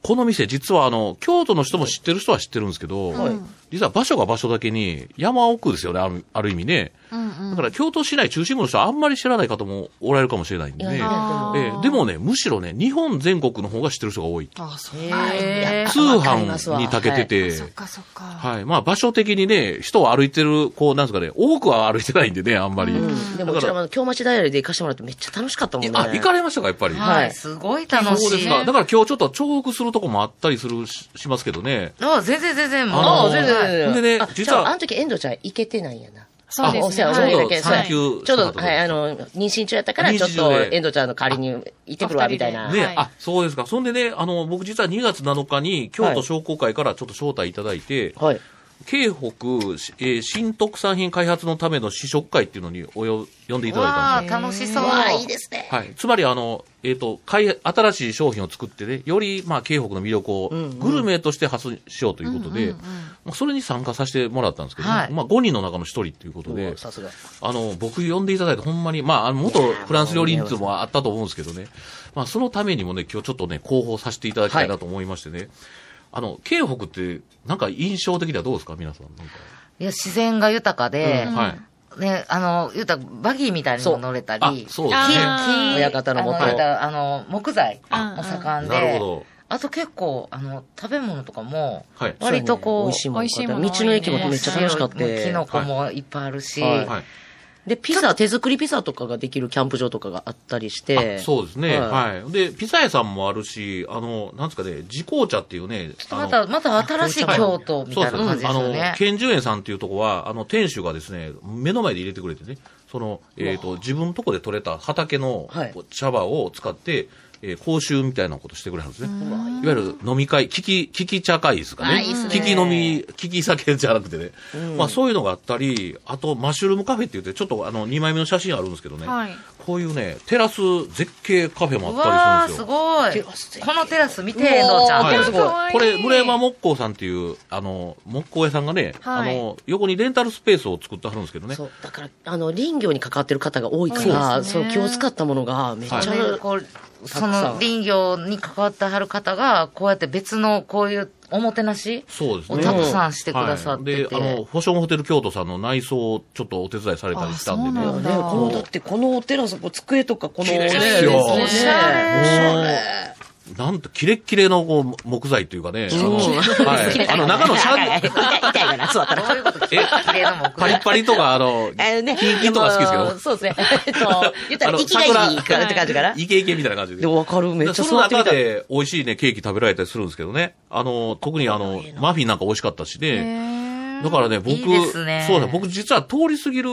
この店、実はあの、京都の人も知ってる人は知ってるんですけど、はい実は場所が場所だけに山奥ですよね、あるある意味ね。ーうんうんだから京都市内中心部の人はあんまり知らない方もおられるかもしれないんでね。ええでもね、むしろね、日本全国の方が知ってる人が多い。あ、そう。通販に長けてて、そっかそっか。はい。まあ場所的にね、人を歩いてる、こう、なんですかね、多くは歩いてないんでね、あんまり。うんでもうだからちらも京町ダイヤリーで行かしてもらってめっちゃ楽しかったもんね。あ、行かれましたか、やっぱり。はい。すごい楽しい。そうですか。だから今日ちょっと重複するとこもあったりするし、しますけどね。あ、全然全然、もう。あ全然。ほんでねあ実はああの時遠藤ちゃん行けてないんやな。そうですね。お世話ちょうどだけそうや産休ちょうど、した後はい、あの、妊娠中やったから、ちょっと、遠藤ちゃんの代わりに行ってくるわ、みたいな。ね、はいあ、そうですか。そんでね、あの、僕実は2月7日に京都商工会からちょっと招待いただいて、はい。京北、えー新特産品開発のための試食会っていうのにおよ呼んでいただいたんですわあ、楽しそう。いいですね。はい。つまり、あの、えっ、と、開、新しい商品を作ってね、より、まあ、京北の魅力を、グルメとして発信しようということで、まあそれに参加させてもらったんですけど、ね。はい。まあ、5人の中の1人ということで。あの、僕呼んでいただいて、ほんまに、まあ、あの、元フランス料理人もあったと思うんですけどね、まあ、そのためにもね、今日ちょっとね、広報させていただきたいなと思いましてね、あの、京北って、なんか印象的にはどうですか？皆さん。なんか。いや、自然が豊かで、はい。ね、あの、言うたらバギーみたいにも乗れたり、あ、そうですね。親方の元あ言うたらあの、木材あも盛んで、なるほど。あと結構、あの、食べ物とかも、はい。割とこう、美味しいもん美味しいもの道の駅もめっちゃ楽しかった。キノコもいっぱいあるし、はいはい。で、ピザ、手作りピザとかができるキャンプ場とかがあったりして。あそうですね。ははい。で、ピザ屋さんもあるし、あの、なんですかね、自紅茶っていうね、また、また新しい京都みたいな感じですよあねの、。健寿園さんっていうとこは、あの、店主がですね、目の前で入れてくれてね、その、えっ、と、自分のとこで採れた畑のはい茶葉を使って、えー講習みたいなことしてくれるんですね。いわゆる飲み会、聞き、聞き茶会ですかね。聞き飲み、聞き酒じゃなくてね。まあそういうのがあったり、あとマッシュルームカフェって言って、ちょっとあの、2枚目の写真あるんですけどね。はいこういうね、テラス絶景カフェもうあったりするんですよ。わー、すごい。このテラス見て、遠藤ちゃん。はいすごいこれ、村山木工さんっていう、あの、木工屋さんがね、はいあの、横にレンタルスペースを作ってはるんですけどね。そう。だから、あの、林業に関わってる方が多いから、ですねそう、気を使ったものがめっちゃ、はいそたくさんの林業に関わってはる方が、こうやって別のこういうおもてなし？そうですね。をたくさんしてくださってて。はい、で、あの、フォションホテル京都さんの内装をちょっとお手伝いされたりしたんでね。だね、この、だってこのテラス、こう机とかこのねおしゃれ。なんと、キレッキレのこう木材というかね。あの、うんはい。<laughs> あの、中のシャン、<laughs> 痛いから、座ったら。どういうこと綺麗な木パリッパリとか、あの、<laughs> あのね、金とか好きですけど。そうですね。えっと、言ったら、あの生きがいいからって感じかな。イケイケみたいな感じで。わかる、めっちゃその。中で美味しいね、ケーキ食べられたりするんですけどね。あの、特にあの、マフィンなんか美味しかったしね。だからね、僕、いいね。そうだ、僕実は通り過ぎる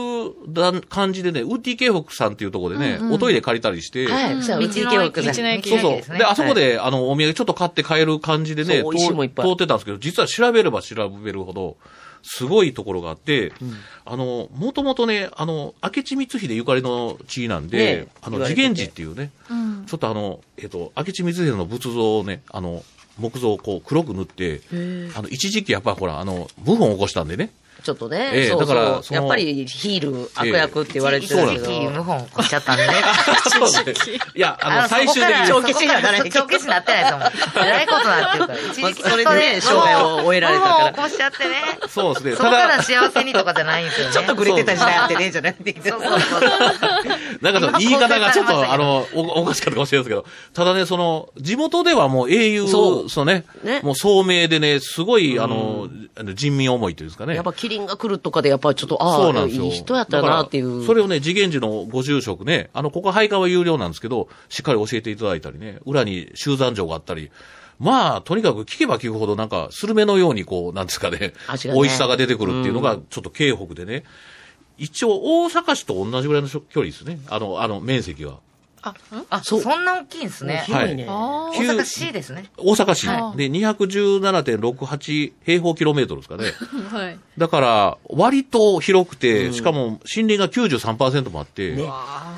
だ感じでね、ウッディ京北さんっていうところでね、おトイレ借りたりして、はい、そう、道道の駅道の駅そうそう。であそこで、あの、お土産ちょっと買って帰る感じでね、通ってたんですけど、実は調べれば調べるほど、すごいところがあって、あの、もともとね、あの、明智光秀ゆかりの地なんで、ねあの、次元寺っていうね、ちょっとあの、えっ、と、明智光秀の仏像をね、あの、木像をこう黒く塗って、あの、一時期やっぱほら、あの、謀反を起こしたんでね、ちょっとね、ええそうそうだからやっぱりヒール、悪役って言われてるけど。一時期、謀反起こしちゃったんでね。そうですね。いや、あの、最終的に、帳消しにはならない帳消しになってないと思う。えらいことなってるから。一時期まあそれでね生涯を終えられたから起こしちゃってね。そうですね。そこから幸せにとかじゃないんですよね。ちょっとグレてた時代あってね、じゃなくて。そうそうそう。なんかその言い方がちょっと、今あの、おおかしかったかもしれないですけど、ただね、その、地元ではもう英雄、そうそうね、ねもう聡明でね、すごい、あの、あの人民思いというんですかね。やっぱキリンが来るとかで、やっぱりちょっと、ああ。いい人やったなっていう。それをね、次元寺のご住職ね、あの、ここ配下は有料なんですけど、しっかり教えていただいたりね、裏に集団場があったり、まあ、とにかく聞けば聞くほどなんか、スルメのようにこう、なんですかね、<laughs> ね美味しさが出てくるっていうのが、ちょっと京北でね、一応大阪市と同じぐらいの距離ですね。あの、あの、面積は。あ、ん？あ、そんな大きいんですね。広いね。あ大阪市ですね。大阪市。はいで、217.68平方キロメートルですかね。あ。<laughs> はい。だから、割と広くて、しかも森林が93%もあって、ね。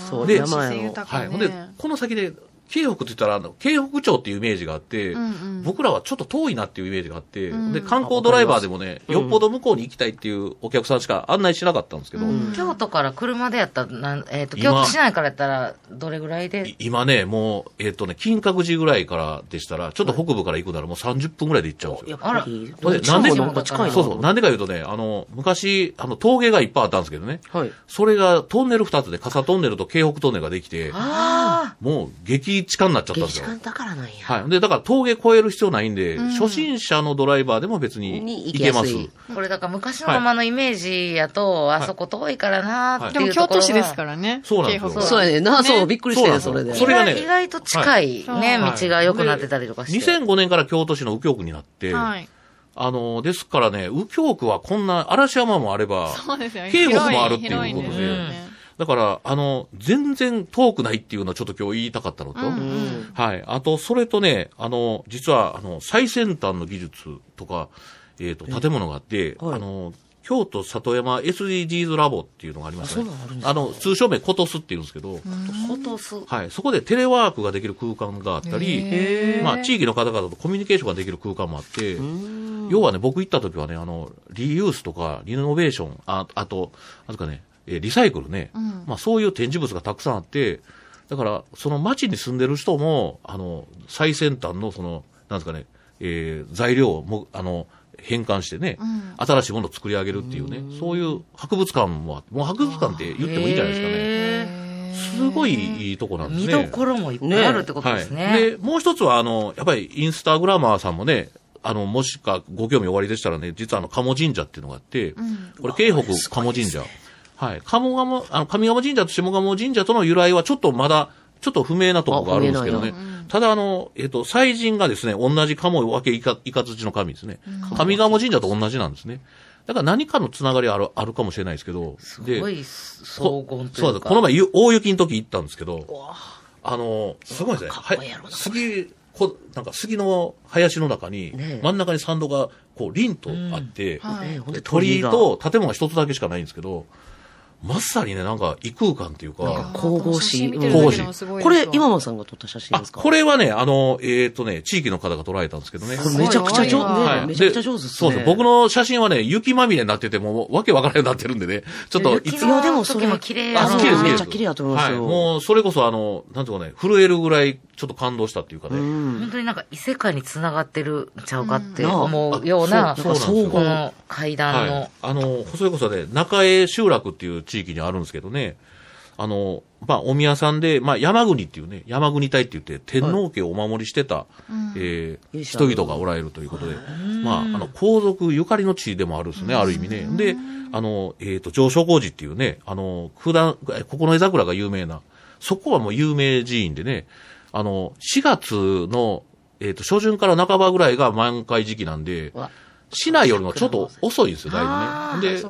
そう、で山自然の。豊かはい。ほんで、この先で、京北って言ったら、あの、京北町っていうイメージがあって、んうん僕らはちょっと遠いなっていうイメージがあって、んで、観光ドライバーでもね、よっぽど向こうに行きたいっていうお客さんしか案内しなかったんですけど、京都から車でやったら、なんえっ、と、今京都市内からやったら、どれぐらいで？い今ね、もう、えっ、とね、金閣寺ぐらいからでしたら、ちょっと北部から行くならもう30分ぐらいで行っちゃうんですよ。やっぱり、これどっちもなんか近いな。そうそう。なんでか言うとね、あの、昔、あの、峠がいっぱいあったんですけどね。はい。それがトンネル2つで、笠トンネルと京北トンネルができて、あもう激地下になっちゃったんですよ。だからなんや。はい。で、だから峠越える必要ないんで、初心者のドライバーでも別にに行行けます。これだから昔のままのイメージやと、あそこ遠いからなーってでもいうところが京都市ですからね。そうなんですよそうやねんな、そう、びっくりしたよ、それで。それがね意外と近いね、はい道が良くなってたりとかして。2005年から京都市の右京区になって、はい。あの、ですからね、右京区はこんな嵐山もあれば、そうですよね。京北もあるっていうことでねだから、あの、全然遠くないっていうのはちょっと今日言いたかったのと、うん。はい。あと、それとね、あの、実は、あの、最先端の技術とか、えっ、と、建物があって、はいあの、京都里山 SDGs ラボっていうのがありますね。ああの、通称名コトスっていうんですけど、コトス。はい。そこでテレワークができる空間があったり、まあ、地域の方々とコミュニケーションができる空間もあって、要はね、僕行った時はね、あの、リユースとか、リノベーション、ああと、あとかね、えーリサイクルね、まあ、そういう展示物がたくさんあって、だから、その街に住んでる人も、あの、最先端の、その、なんですかね、えー材料をも、あの、変換してね、新しいものを作り上げるっていうね、そういう博物館もあって、もう博物館って言ってもいいんじゃないですかね。へすごいいいとこなんーですね。見どころもいっぱいあるってことですね。はい。で、もう一つは、あの、やっぱりインスタグラマーさんもね、あの、もしかご興味おありでしたらね、実はあの、鴨神社っていうのがあって、これ、京北鴨神社。はい。鴨鴨、あの、上鴨神社と下鴨神社との由来はちょっとまだ、ちょっと不明なところがあるんですけどね。ただ、あの、えっ、と、祭神がですね、同じ鴨分けいか、いかつちの神ですね。上鴨神社と同じなんですね。だから何かのつながりある、あるかもしれないですけど。すでごい荘厳というか。そうです。この前、ゆ大雪の時行ったんですけど、あの、すごいですね。はい杉、こなんか杉の林の中に、真ん中に参道が、こう、凛とあって、はいねほんでで鳥居がと建物が一つだけしかないんですけど、まさにね、なんか異空間っていうなんか、か神々しい写真見てるだけでもすごいこれ、今間さんが撮った写真あ、ですか？これはね、あの、えっ、とね、地域の方が捉えたんですけどね。めちゃくちゃ上手、ね、めちゃくちゃ上手ですね。そうです。僕の写真はね、雪まみれになってて、もうわけわからないようになってるんでね、ちょっといついやでもそれ時も綺麗やあ、な好きです、めっ。ちゃ綺麗だと思いますよ。はい。もう、それこそあの、なんていうかね、震えるぐらい、ちょっと感動したっていうかね。うん。本当になんか異世界に繋がってるんちゃうかってうん思うような、あそうそうなんですよこの階段の、はい。あの、それこそね、中江集落っていう地域にあるんですけどね、あの、まあ、お宮さんで、まあ、山国っていうね、山国隊って言って、天皇家をお守りしてた、えーいい人人々がおられるということで、まあ、あの、皇族ゆかりの地でもあるんですね、ある意味ね。で、あの、えっ、と、上昇工事っていうね、あの、九段、え九重桜が有名な、そこはもう有名寺院でね、あの、4月の、えっ、と、初旬から半ばぐらいが満開時期なんでわ、市内よりもちょっと遅いんですよ、だいぶね。で、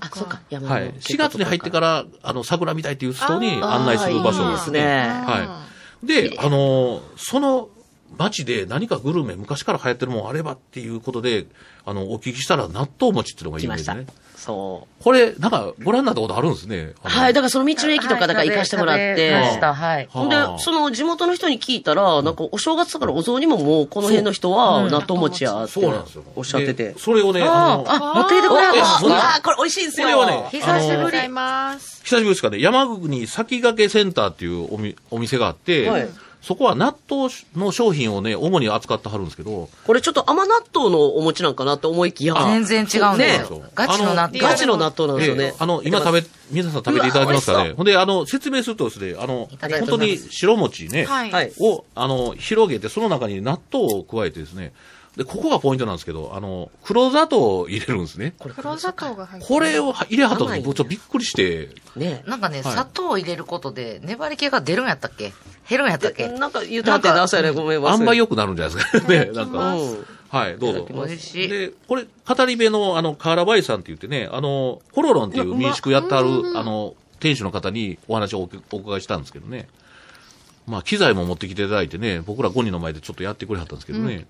はい。4月に入ってから、あの、桜見たいっていう人に案内する場所でいいですすね。はい。で、あのーその町で何かグルメ、昔から流行ってるもんあればっていうことで、あの、お聞きしたら納豆餅っていうのが来ました有名でね。。そう。これ、なんか、ご覧になったことあるんですね。はい、だからその道の駅とかだから行かしてもらって。ました、はい。ではあ、その地元の人に聞いたら、なんかお正月だからお雑煮ももうこの辺の人は納豆餅やってそうなんですよ。おっしゃっててで。それをね、あ持っていてくこれ美味しいんですよ。これはね久しぶり。久しぶりですかね、山国先駆けセンターっていうおみお店があって、はいそこは納豆の商品をね、主に扱ってはるんですけど、これちょっと甘納豆のお餅なんかなって思いきや。全然違うんですねよ。ガチの納豆。ガチの納豆なんですよねええ。あの、今食べ、皆さん食べていただけますかね。ほんで、あの、説明するとですね、あの、本当に白餅ね、はい。はい。を、あの、広げて、その中に納豆を加えてですね、で、ここがポイントなんですけど、あの、黒砂糖を入れるんですね。黒砂糖が入ってるこれを入れはった時、僕ちょっとびっくりして、ねなんかね、はい砂糖を入れることで粘り気が出るんやったっけ？減るんやったっけ？なんか言ってなさいね、ごめんなさい。あんま良くなるんじゃないですかね。なんか。うん。はい、どうぞ。美味しい。で、これ、語り部の、あの、カーラバイさんって言ってね、あの、コロロンっていう民宿やってある、あの、店主の方にお話をおお伺いしたんですけどね。まあ、機材も持ってきていただいてね、僕ら5人の前でちょっとやってくれはったんですけどね。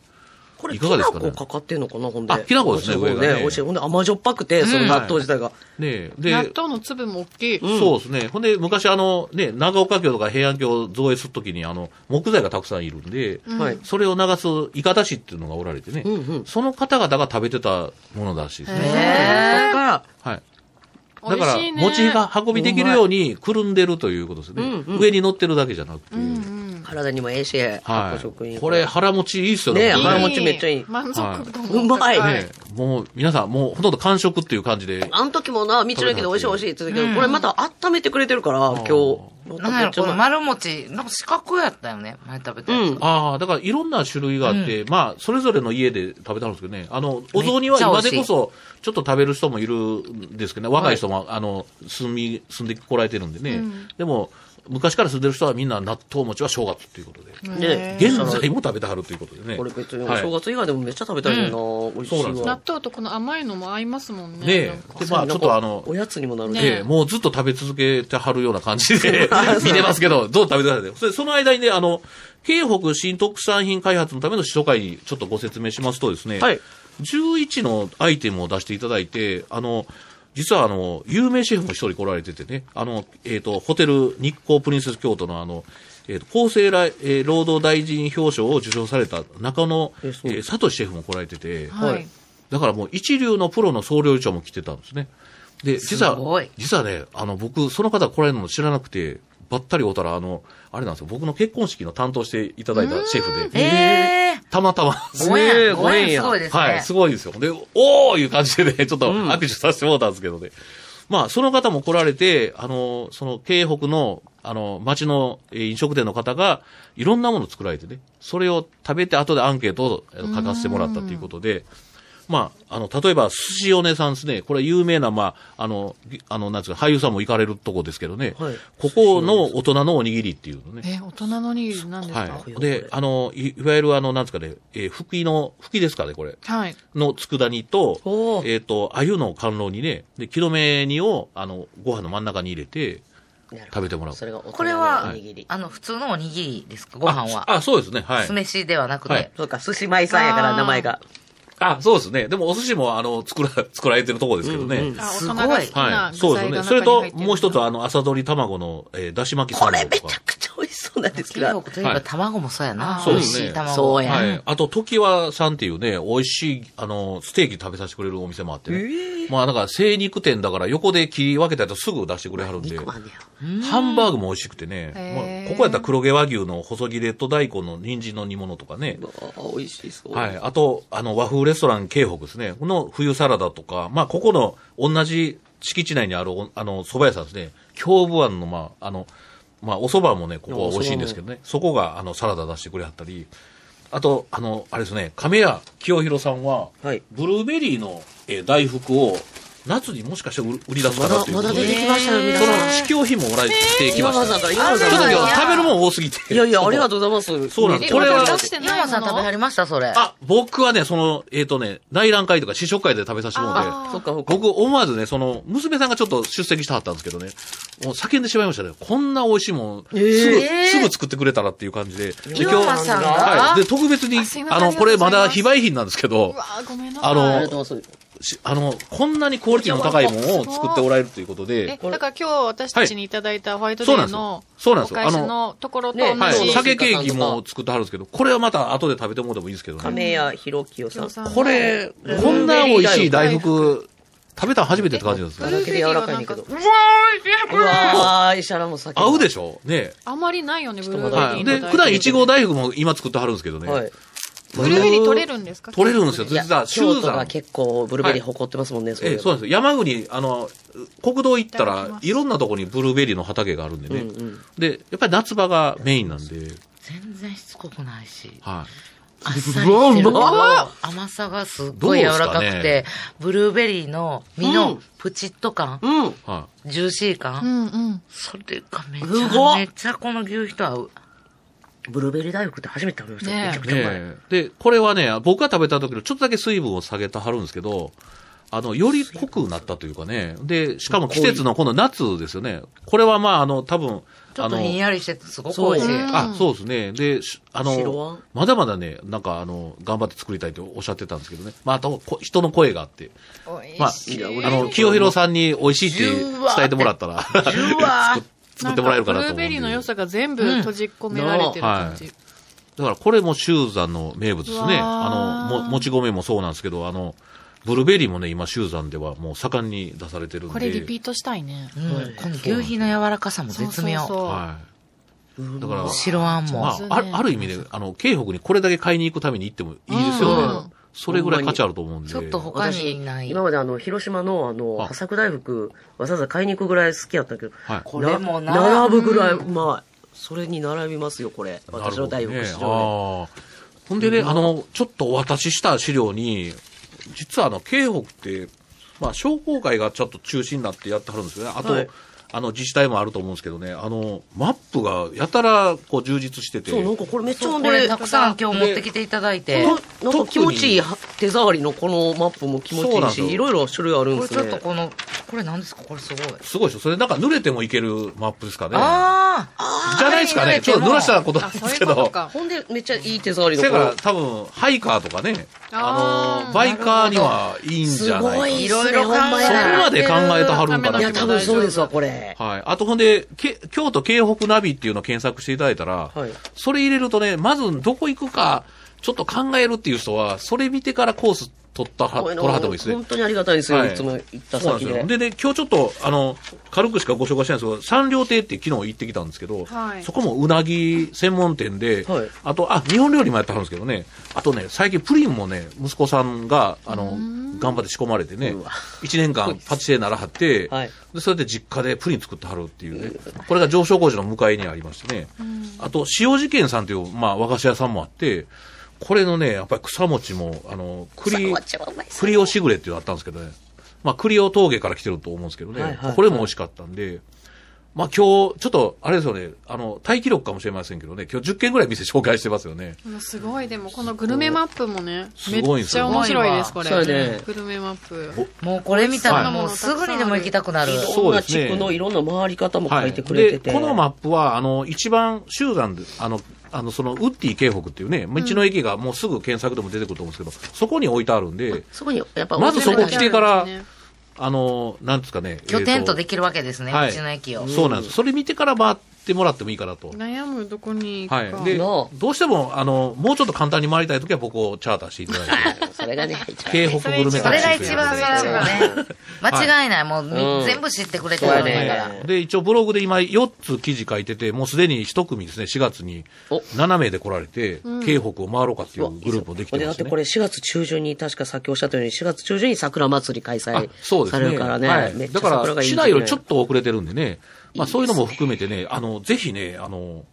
これ、いきなかがですかね粉かかってんのかな、ほんで。あきな粉ですね上がね美味しい。ほんで甘じょっぱくて、その納豆自体が。ねで、納豆の粒も大きい。そうですね。ほんで、昔あの、ね、長岡京とか平安京を造営するときに、あの、木材がたくさんいるんで、はい。それを流すイカダシっていうのがおられてね、うんうんその方々が食べてたものらしいですね。はい。だから餅が運びできるようにくるんでるということですね。うんうん上に乗ってるだけじゃなくて。体にもええし、はい。発酵食品。これ、腹持ちいいっすよねえ僕腹持ちめっちゃいい満足度うまい高ねもう、皆さん、もう、ほとんど完食っていう感じで。あの時もな、道の駅で美味しい美味しいって言ってたけど、これまた温めてくれてるから、今日。なんやろ、この丸餅、なんか四角やったよね、前食べたやつ。うん。ああ、だからいろんな種類があって、まあ、それぞれの家で食べたんですけどね、あの、お雑煮は今でこそ、ちょっと食べる人もいるんですけどね、若い人も、あの、住み、住んでこられてるんでね、でも、昔から住んでる人はみんな納豆餅は正月っていうことで、ね現在も食べてはるということでね。これ別におはい。正月以外でもめっちゃ食べたいねん。な。美味しいそうなんですよ。わ納。豆とこの甘いのも合いますもんね。で、まあ、ちょっとあの、おやつにもなるね。もうずっと食べ続けてはるような感じで <laughs> 見てますけど、どう食べてはるそれその間にね、あの、京北新特産品開発のための試食会、ちょっとご説明しますとですね、はい。11のアイテムを出していただいて、あの、実はあの、有名シェフも一人来られててね、あの、えっ、と、ホテル日光プリンセス京都のあの、えーと厚生来、えー労働大臣表彰を受賞された中野、ええー、佐藤シェフも来られてて、はい。だからもう一流のプロの総料理長も来てたんですね。で、実は実はね、あの、僕、その方来られるの知らなくて、ばったり会うたら、あの、あれなんですよ、僕の結婚式の担当していただいたシェフで、ええたまたま、ー、<laughs> ごごすごいですね。はい、すごいですよ。で、おーいう感じでね、<laughs> ちょっと握手させてもらったんですけどね。まあ、その方も来られて、あの、その、京北の、あの、町のえー飲食店の方が、いろんなものを作られてね、それを食べて後でアンケートをえー書かせてもらったということで、まあ、あの、例えば、寿司おねさんですね。これ有名な、まあ、あの、ぎあの、なんですか、俳優さんも行かれるとこですけどね。はいここの大人のおにぎりっていうのね。え、大人のおにぎりなんですか？はい。で、あの、いいわゆるあの、なんですかね、えー、吹きの、吹きですかね、これ。はい。の佃煮とえっ、と、鮎の甘露煮ね、で、木の芽煮を、あの、ご飯の真ん中に入れて、食べてもらう。これはおにぎり、。あの、普通のおにぎりですか？ご飯は。あ、あそうですね。はい酢。飯ではなくて。はいそうか、寿司舞さんやから名前が。あ、そうですね。でもお寿司も、あの、作ら、<laughs> 作られてるところですけどね。うんうんあすごいはい。具そうですね。それと、もう一つ、あの、朝取り卵の、えー、だし巻きサこれンドとか。めちゃくちゃ美味しそうなんですけど。中国といえばはい卵もそうやな。美味そうですねしい卵。そうやはい。あと、時和さんっていうね、美味しい、あの、ステーキ食べさせてくれるお店もあってね。まあ、なんか、精肉店だから横で切り分けたやつすぐ出してくれはるんで。肉まんねハンバーグも美味しくてね。まあここやったら黒毛和牛の細切れと大根の人参の煮物とかね。美味しそう。はい。あと、あの、和風レストラン京北ですね。この冬サラダとか、まあ、ここの同じ敷地内にあるお、あの、蕎麦屋さんですね。京武庵の、まあ、あの、まあ、お蕎麦もね、ここは美味しいんですけどね。そこが、あの、サラダ出してくれはったり。あと、あの、あれですね、亀屋清弘さんは、はいブルーベリーの、えー大福を、夏にもしかして売売り出すかなっていうまだ、出てきましたよ、皆その。試供品ももらってきました。ちょっと。今日食べるもん多すぎて。いやいや、ありがとうございます。そうなんですえこれはさん食べはりましたそれ。あ、僕はね、その、えっ、とね、内覧会とか試食会で食べさせてもらって。僕思わずね、その、娘さんがちょっと出席してはったんですけどね、もう叫んでしまいましたね。こんな美味しいもん、すぐ、えーすぐ作ってくれたらっていう感じで。で岩間さんがはい。で、特別にあの、これまだ非売品なんですけど。あのあの、こんなにクオリティの高いものを作っておられるということで、え、だから今日私たちにいただいたホワイトデそうなんですよーのそうなんですよお返しのところと同ねはい、じ。鮭ケーキも作ってはるんですけど、これはまた後で食べてもらってもいいんですけどね。亀屋弘清さん。これ、こんな美味しい大福、食べたの初めてって感じなんですよだ。けで柔らかいねんけど。ブルーベリーはなんかうわー、石原も先。合うでしょ？ねあんまりないよね、ブルーベリはい。で、ーの大福。普段いちご大福も今作ってはるんですけどね。はい。ブルーベリー取れるんですか？取れるんですよ。実は、シュ京ーザン。結構ブルーベリー誇ってますもんね、ええ、そうなんですよ。山国、あの、国道行ったらいろんなとこにブルーベリーの畑があるんでね。うんうんで、やっぱり夏場がメインなんで、全然しつこくないし。はい。あっさり甘さがすっごい柔らかくて、ブルーベリーの実うのんプチッと感、うん。はジューシーう感、んうん。それがめちゃめちゃこの牛皮と合う。ブルーベリー大福って初めて食べました。ねえめちゃくい。ちゃうまい。ねえで、これはね、僕が食べた時のちょっとだけ水分を下げてはるんですけど、あの、より濃くなったというかね。で、しかも季節のこの夏ですよね。これはまあ、あの、多分、あのちょっとひんやりしててすごく美味しい。そうあ、そうですね。で、しあの、まだまだね、なんかあの、頑張って作りたいとおっしゃってたんですけどね。まあ、あと、こ人の声があって。まあ、あの、清弘さんに美味しいって伝えてもらったら、ジュワー <laughs> 作ってもらえるかなと思うんで。ブルーベリーの良さが全部閉じ込められてる感じ。だからこれもシ山の名物ですね。あの、も、もち米もそうなんですけど、あの、ブルーベリーもね、今、シ山ではもう盛んに出されてるんで。これリピートしたいね。うんこの牛皮の柔らかさも絶妙。そうそうそうはい。だから、白あんも。まあ、あるある意味で、あの、京北にこれだけ買いに行くために行ってもいいですよね。うんそれぐらい価値あると思うんで。ちょっと他にない。今まであの、広島のあの、あ破作大福、わざわざ買いに行くぐらい好きやったけど、はい。これもな並ぶぐらいうまい。それに並びますよ、これ。私の大福市場ほどねあーほんでね、あの、ちょっとお渡しした資料に、実はあの、京北って、まあ、商工会がちょっと中心になってやってはるんですよね。あと、はいあの、自治体もあると思うんですけどね、あの、マップがやたら、こう、充実してて。で。そう、なんかこれめっちゃこれたくさん今日持ってきていただいて。このなんか気持ちいい手触りのこのマップも気持ちいいし、いろいろ種類あるんこれちょっですね。とこの、これ何ですか？これすごい。すごいでしょそれなんか濡れてもいけるマップですかね。ああじゃないですかね。ちょっと濡らしたことなんですけど。ことか。ほんで、めっちゃいい手触りのせやこのから多分、ハイカーとかね、あの、バイカーにはいいんじゃないか。いいろいろ考えそこやまで考えてはるんかなっいや、て多分そうですわ、これ。はい。あとほんで、け京都京北ナビっていうのを検索していただいたら、はいそれ入れるとね、まずどこ行くか、ちょっと考えるっていう人は、それ見てからコース取ったは、取らはってもいいですね。本。当にありがたいですよ、はい。いつも行った先で。そうなんですよ。でね、今日ちょっと、あの、軽くしかご紹介してないんですけど、三両亭って昨日行ってきたんですけど、はい。そこもうなぎ専門店で、はい。あと、あ、日本料理もやってはるんですけどね、あとね、最近プリンもね、息子さんが、あの、頑張って仕込まれてねうわ、一年間パティシエならはって、はい。で、それで実家でプリン作ってはるっていうね、これが上昇工事の向かいにありましてね、あと、塩事件さんという、まあ、和菓子屋さんもあって、これのね、やっぱり草餅も、あの、栗、栗をしぐれっていうのあったんですけどね。まあ、栗を峠から来てると思うんですけどね。はいはいはいこれも美味しかったんで、まあ今日、ちょっと、あれですよね、あの、タイ記録かもしれませんけどね、今日10件ぐらい店紹介してますよね。もうすごい、でもこのグルメマップもね、すめっごいんですよちゃ面白いです、これ。グルメマップ。もうこれ見たらはいもうすぐにでも行きたくなる。いろんなそうですね地区のいろんな回り方も書いてくでれてて。このマップは、あの、一番集団で、あの、あの、その、ウッディ京北っていうね、道の駅がもうすぐ検索でも出てくると思うんですけど、そこに置いてあるんで、そこに、やっぱ、まずそこ来てからねあの、なんですかね。拠点とでききるわけですね、はい道の駅を。そうなんです。それ見てから回ってもらってもいいかなと。悩むどこに行くか。はい。で、のどうしても、あの、もうちょっと簡単に回りたいときは、僕をチャーターしていただいて。<laughs> それがね、一番京北グルメそれがタクシーという一番それはね、間違いない。もうみ、うん全部知ってくれてるわけだから。ねで、一応ブログで今4つ記事書いてて、もうすでに一組ですね、4月にお7名で来られて、京北を回ろうかっていうグループもできてますねでだってこ。れ4月中旬に、確かさっきおっしゃったように、4月中旬に桜祭り開あ催さそうですね。れるからね。だから、市内よりちょっと遅れてるんでね、まあそういうのも含めてね、あの、ぜひね、あの、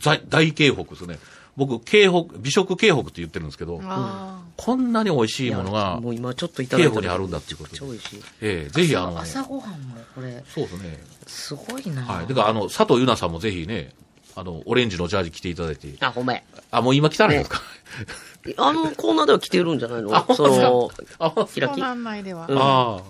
在大京北ですね。僕、京北、美食京北って言ってるんですけど、あこんなに美味しいものがもう今ちょっといただいた京北にあるんだっていうことで。超美味しい。ええぜひあの、朝ごはんもこれ、そうですね。すごいな。はい。だから、あの、佐藤ゆなさんもぜひね、あの、オレンジのジャージ着ていただいて。あ、ごめん。あ、もう今来たらですか、あのコーナーでは来てるんじゃないの？あその、あ、あ。開き。コナン内では。うんああ。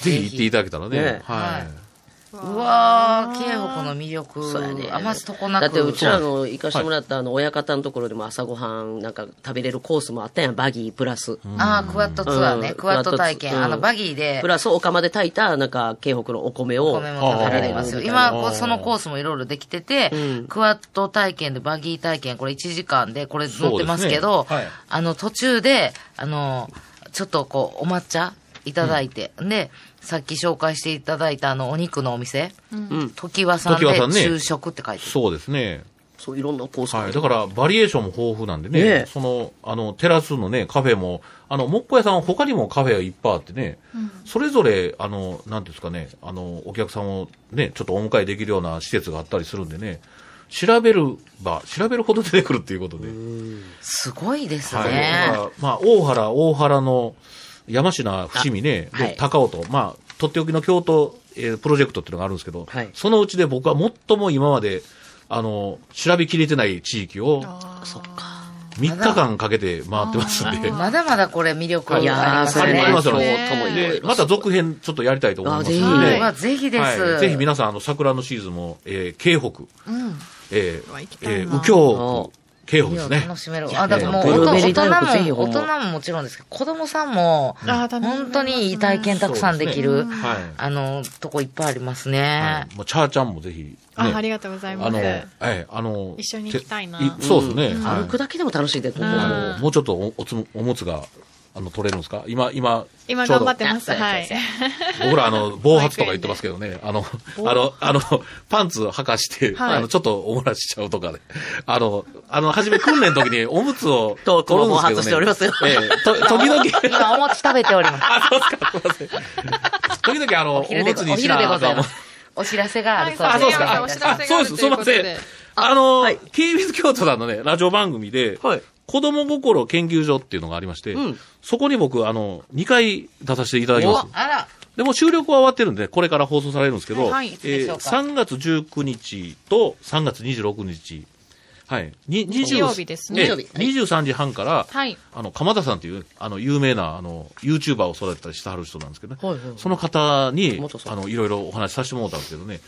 ぜひ行っていただけたらね。ねはい。うわー、京北の魅力、そうやね。余すとこなく。だってうちらの行かしてもらったあの親方のところでも朝ごはんなんか食べれるコースもあったやん、バギープラス。ああ、クワッドツアーね、うん。クワッド体験。あの、バギーで。プ、ラスお釜で炊いたなんか京北のお米を。お米も食べれますよ。あー今、こうそのコースもいろいろできてて、うん。クワッド体験でバギー体験、これ1時間で、これ乗ってますけど、そうですね。はい。あの、途中で、あの、ちょっとこう、お抹茶いただいて、で、さっき紹介していただいたあの、お肉のお店、うん。時和さんで常盤さんね昼食って書いてる。そうですね。そういろんなコースはい。だから、バリエーションも豊富なんでね、ねえその、あの、テラスのね、カフェも、あの、木工屋さん他にもカフェがいっぱいあってね、それぞれ、あの、なんていうんですかね、あの、お客さんをね、ちょっとお迎えできるような施設があったりするんでね、調べるば、調べるほど出てくるっていうことで。すごいですはい。だね。から、まあ、大原、大原の山科、伏見ね、ではい高尾と、まあ、とっておきの京都、えープロジェクトっていうのがあるんですけど、はいそのうちで僕は最も今まで、あの、調べきれてない地域をそっか。3日間かけて回ってますんで。まだまだこれ魅力ありますね。それね、ありますよ京都もいろいで、ろ。また続編ちょっとやりたいと思いますあぜひので、うわぜひです。はい、ぜひ皆さん、あの、桜のシーズンも、えー、京北、えうわ行きー、えー、右京区、京北いやですね。楽しめる。あ、だからもう、大人も、大人ももちろんですけど、子供さんも、本当にいい体験たくさんできる、はい。あの、とこいっぱいありますはね。い。もう、チャーちゃんもぜひ、ね。あ、ありがとうございます。あの、えあの、一緒に行きたいなてそうですね。はい歩くだけでも楽しいで、ここうんも。もうちょっとおおつむおむつが、あの、取れるんですか？今、今、今ちょうど頑張ってます。はい。<laughs> 僕ら、あの、暴発とか言ってますけどね、<laughs> あの、あの、あの、パンツ履かして、はいあの、ちょっとおもらしちゃうとかで、あの、あの、初め訓練の時に <laughs> おむつをトーク取も暴るんですけど、ね。発しておりますよええと、時々、今、お餅食べております。あ、そうですか、すいません。時々、あの、おむつにしなあかんもんます。お知らせがあるそうはいあ、そうですか。はいあそうです。すいませんあの、はい KBS 京都さんのね、ラジオ番組で、はい子供心研究所っていうのがありまして、うんそこに僕、あの、2回出させていただきます。あら、でも収録は終わってるんで、これから放送されるんですけど、はいいつでしょうか？3月19日と3月26日、はい。に日曜日ですねええ日曜日はい23時半から、はい。あの、鎌田さんっていう、あの、有名な、あの、YouTuber を育てたりしてはる人なんですけどね。はいはいその方にあの、いろいろお話しさせてもらったんですけどね、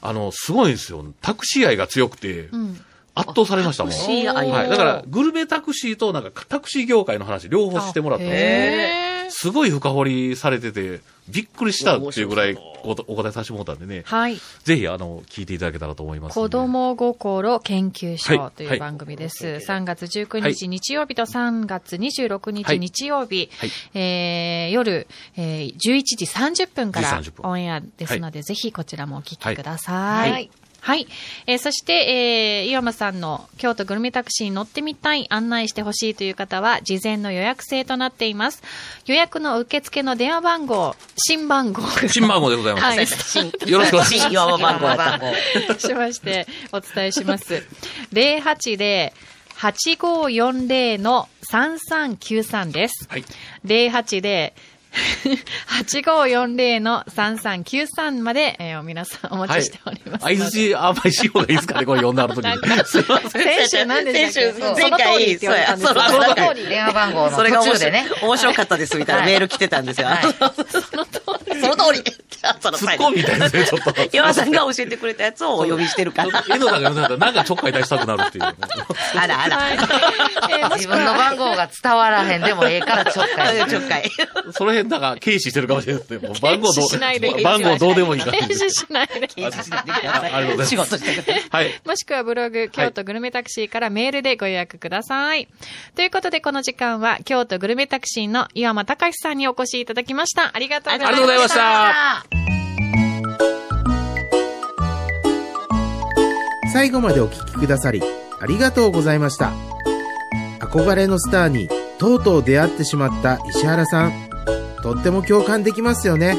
あの、すごいんですよ。タクシー愛が強くて、うん。圧倒されましたもん。タクシー愛はい。だから、グルメタクシーと、なんか、タクシー業界の話、両方してもらったんですすごい深掘りされてて、びっくりしたっていうぐらいおお答えさせてもらったんでね、はい。ぜひ、あの、聞いていただけたらと思います。子供心研究はい所という番組です。はい3月19はい日日曜日と3月26はい日日曜日、はいえー夜、えー11時30分から11時30分オンエアですので、ぜひこちらもお聞きください。はいはい。えーそして、えー、岩間さんの京都グルメタクシーに乗ってみたい、案内してほしいという方は、事前の予約制となっています。予約の受付の電話番号、新番号。新番号でございます。はい。よろしくお願いします。新岩間番号。<laughs> しまして、お伝えします。080-8540の3393です。はい。080 8540-3393まで、えー皆さんお待ちしております。相槌あんまりしようがいいですかね、これ読んだあるときなんかに。すいません。先週何でしたっけ先週そう前回そうやその通り。電話番号のそれが面白い途中でね。面白かったですみたいなはいメール来てたんですよ。はいその通り。そのツッコミみたいですね、ちょっと。岩さんが教えてくれたやつをお呼びしてるから。江野さんが読んだらなんかちょっかい出したくなるっていうね。あらあら。自分の番号が伝わらへんでもええからちょっかい。ちょっかい。その辺なんか軽視してるかもしれないですね。<laughs> もう番号ど編集しないでう、番号どうでもいいから。編集しないで。ないであ。りがとうございます仕事してください。はい。もしくはブログ、京都グルメタクシーからメールでご予約ください。ということで、この時間は、京都グルメタクシーの岩間隆さんにお越しいただきました。ありがとうございました。ありがとうございました。最後までお聞きくださり、ありがとうございました。憧れのスターにとうとう出会ってしまった石原さん。とっても共感できますよね。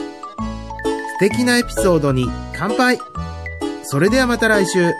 素敵なエピソードに乾杯それではまた来週。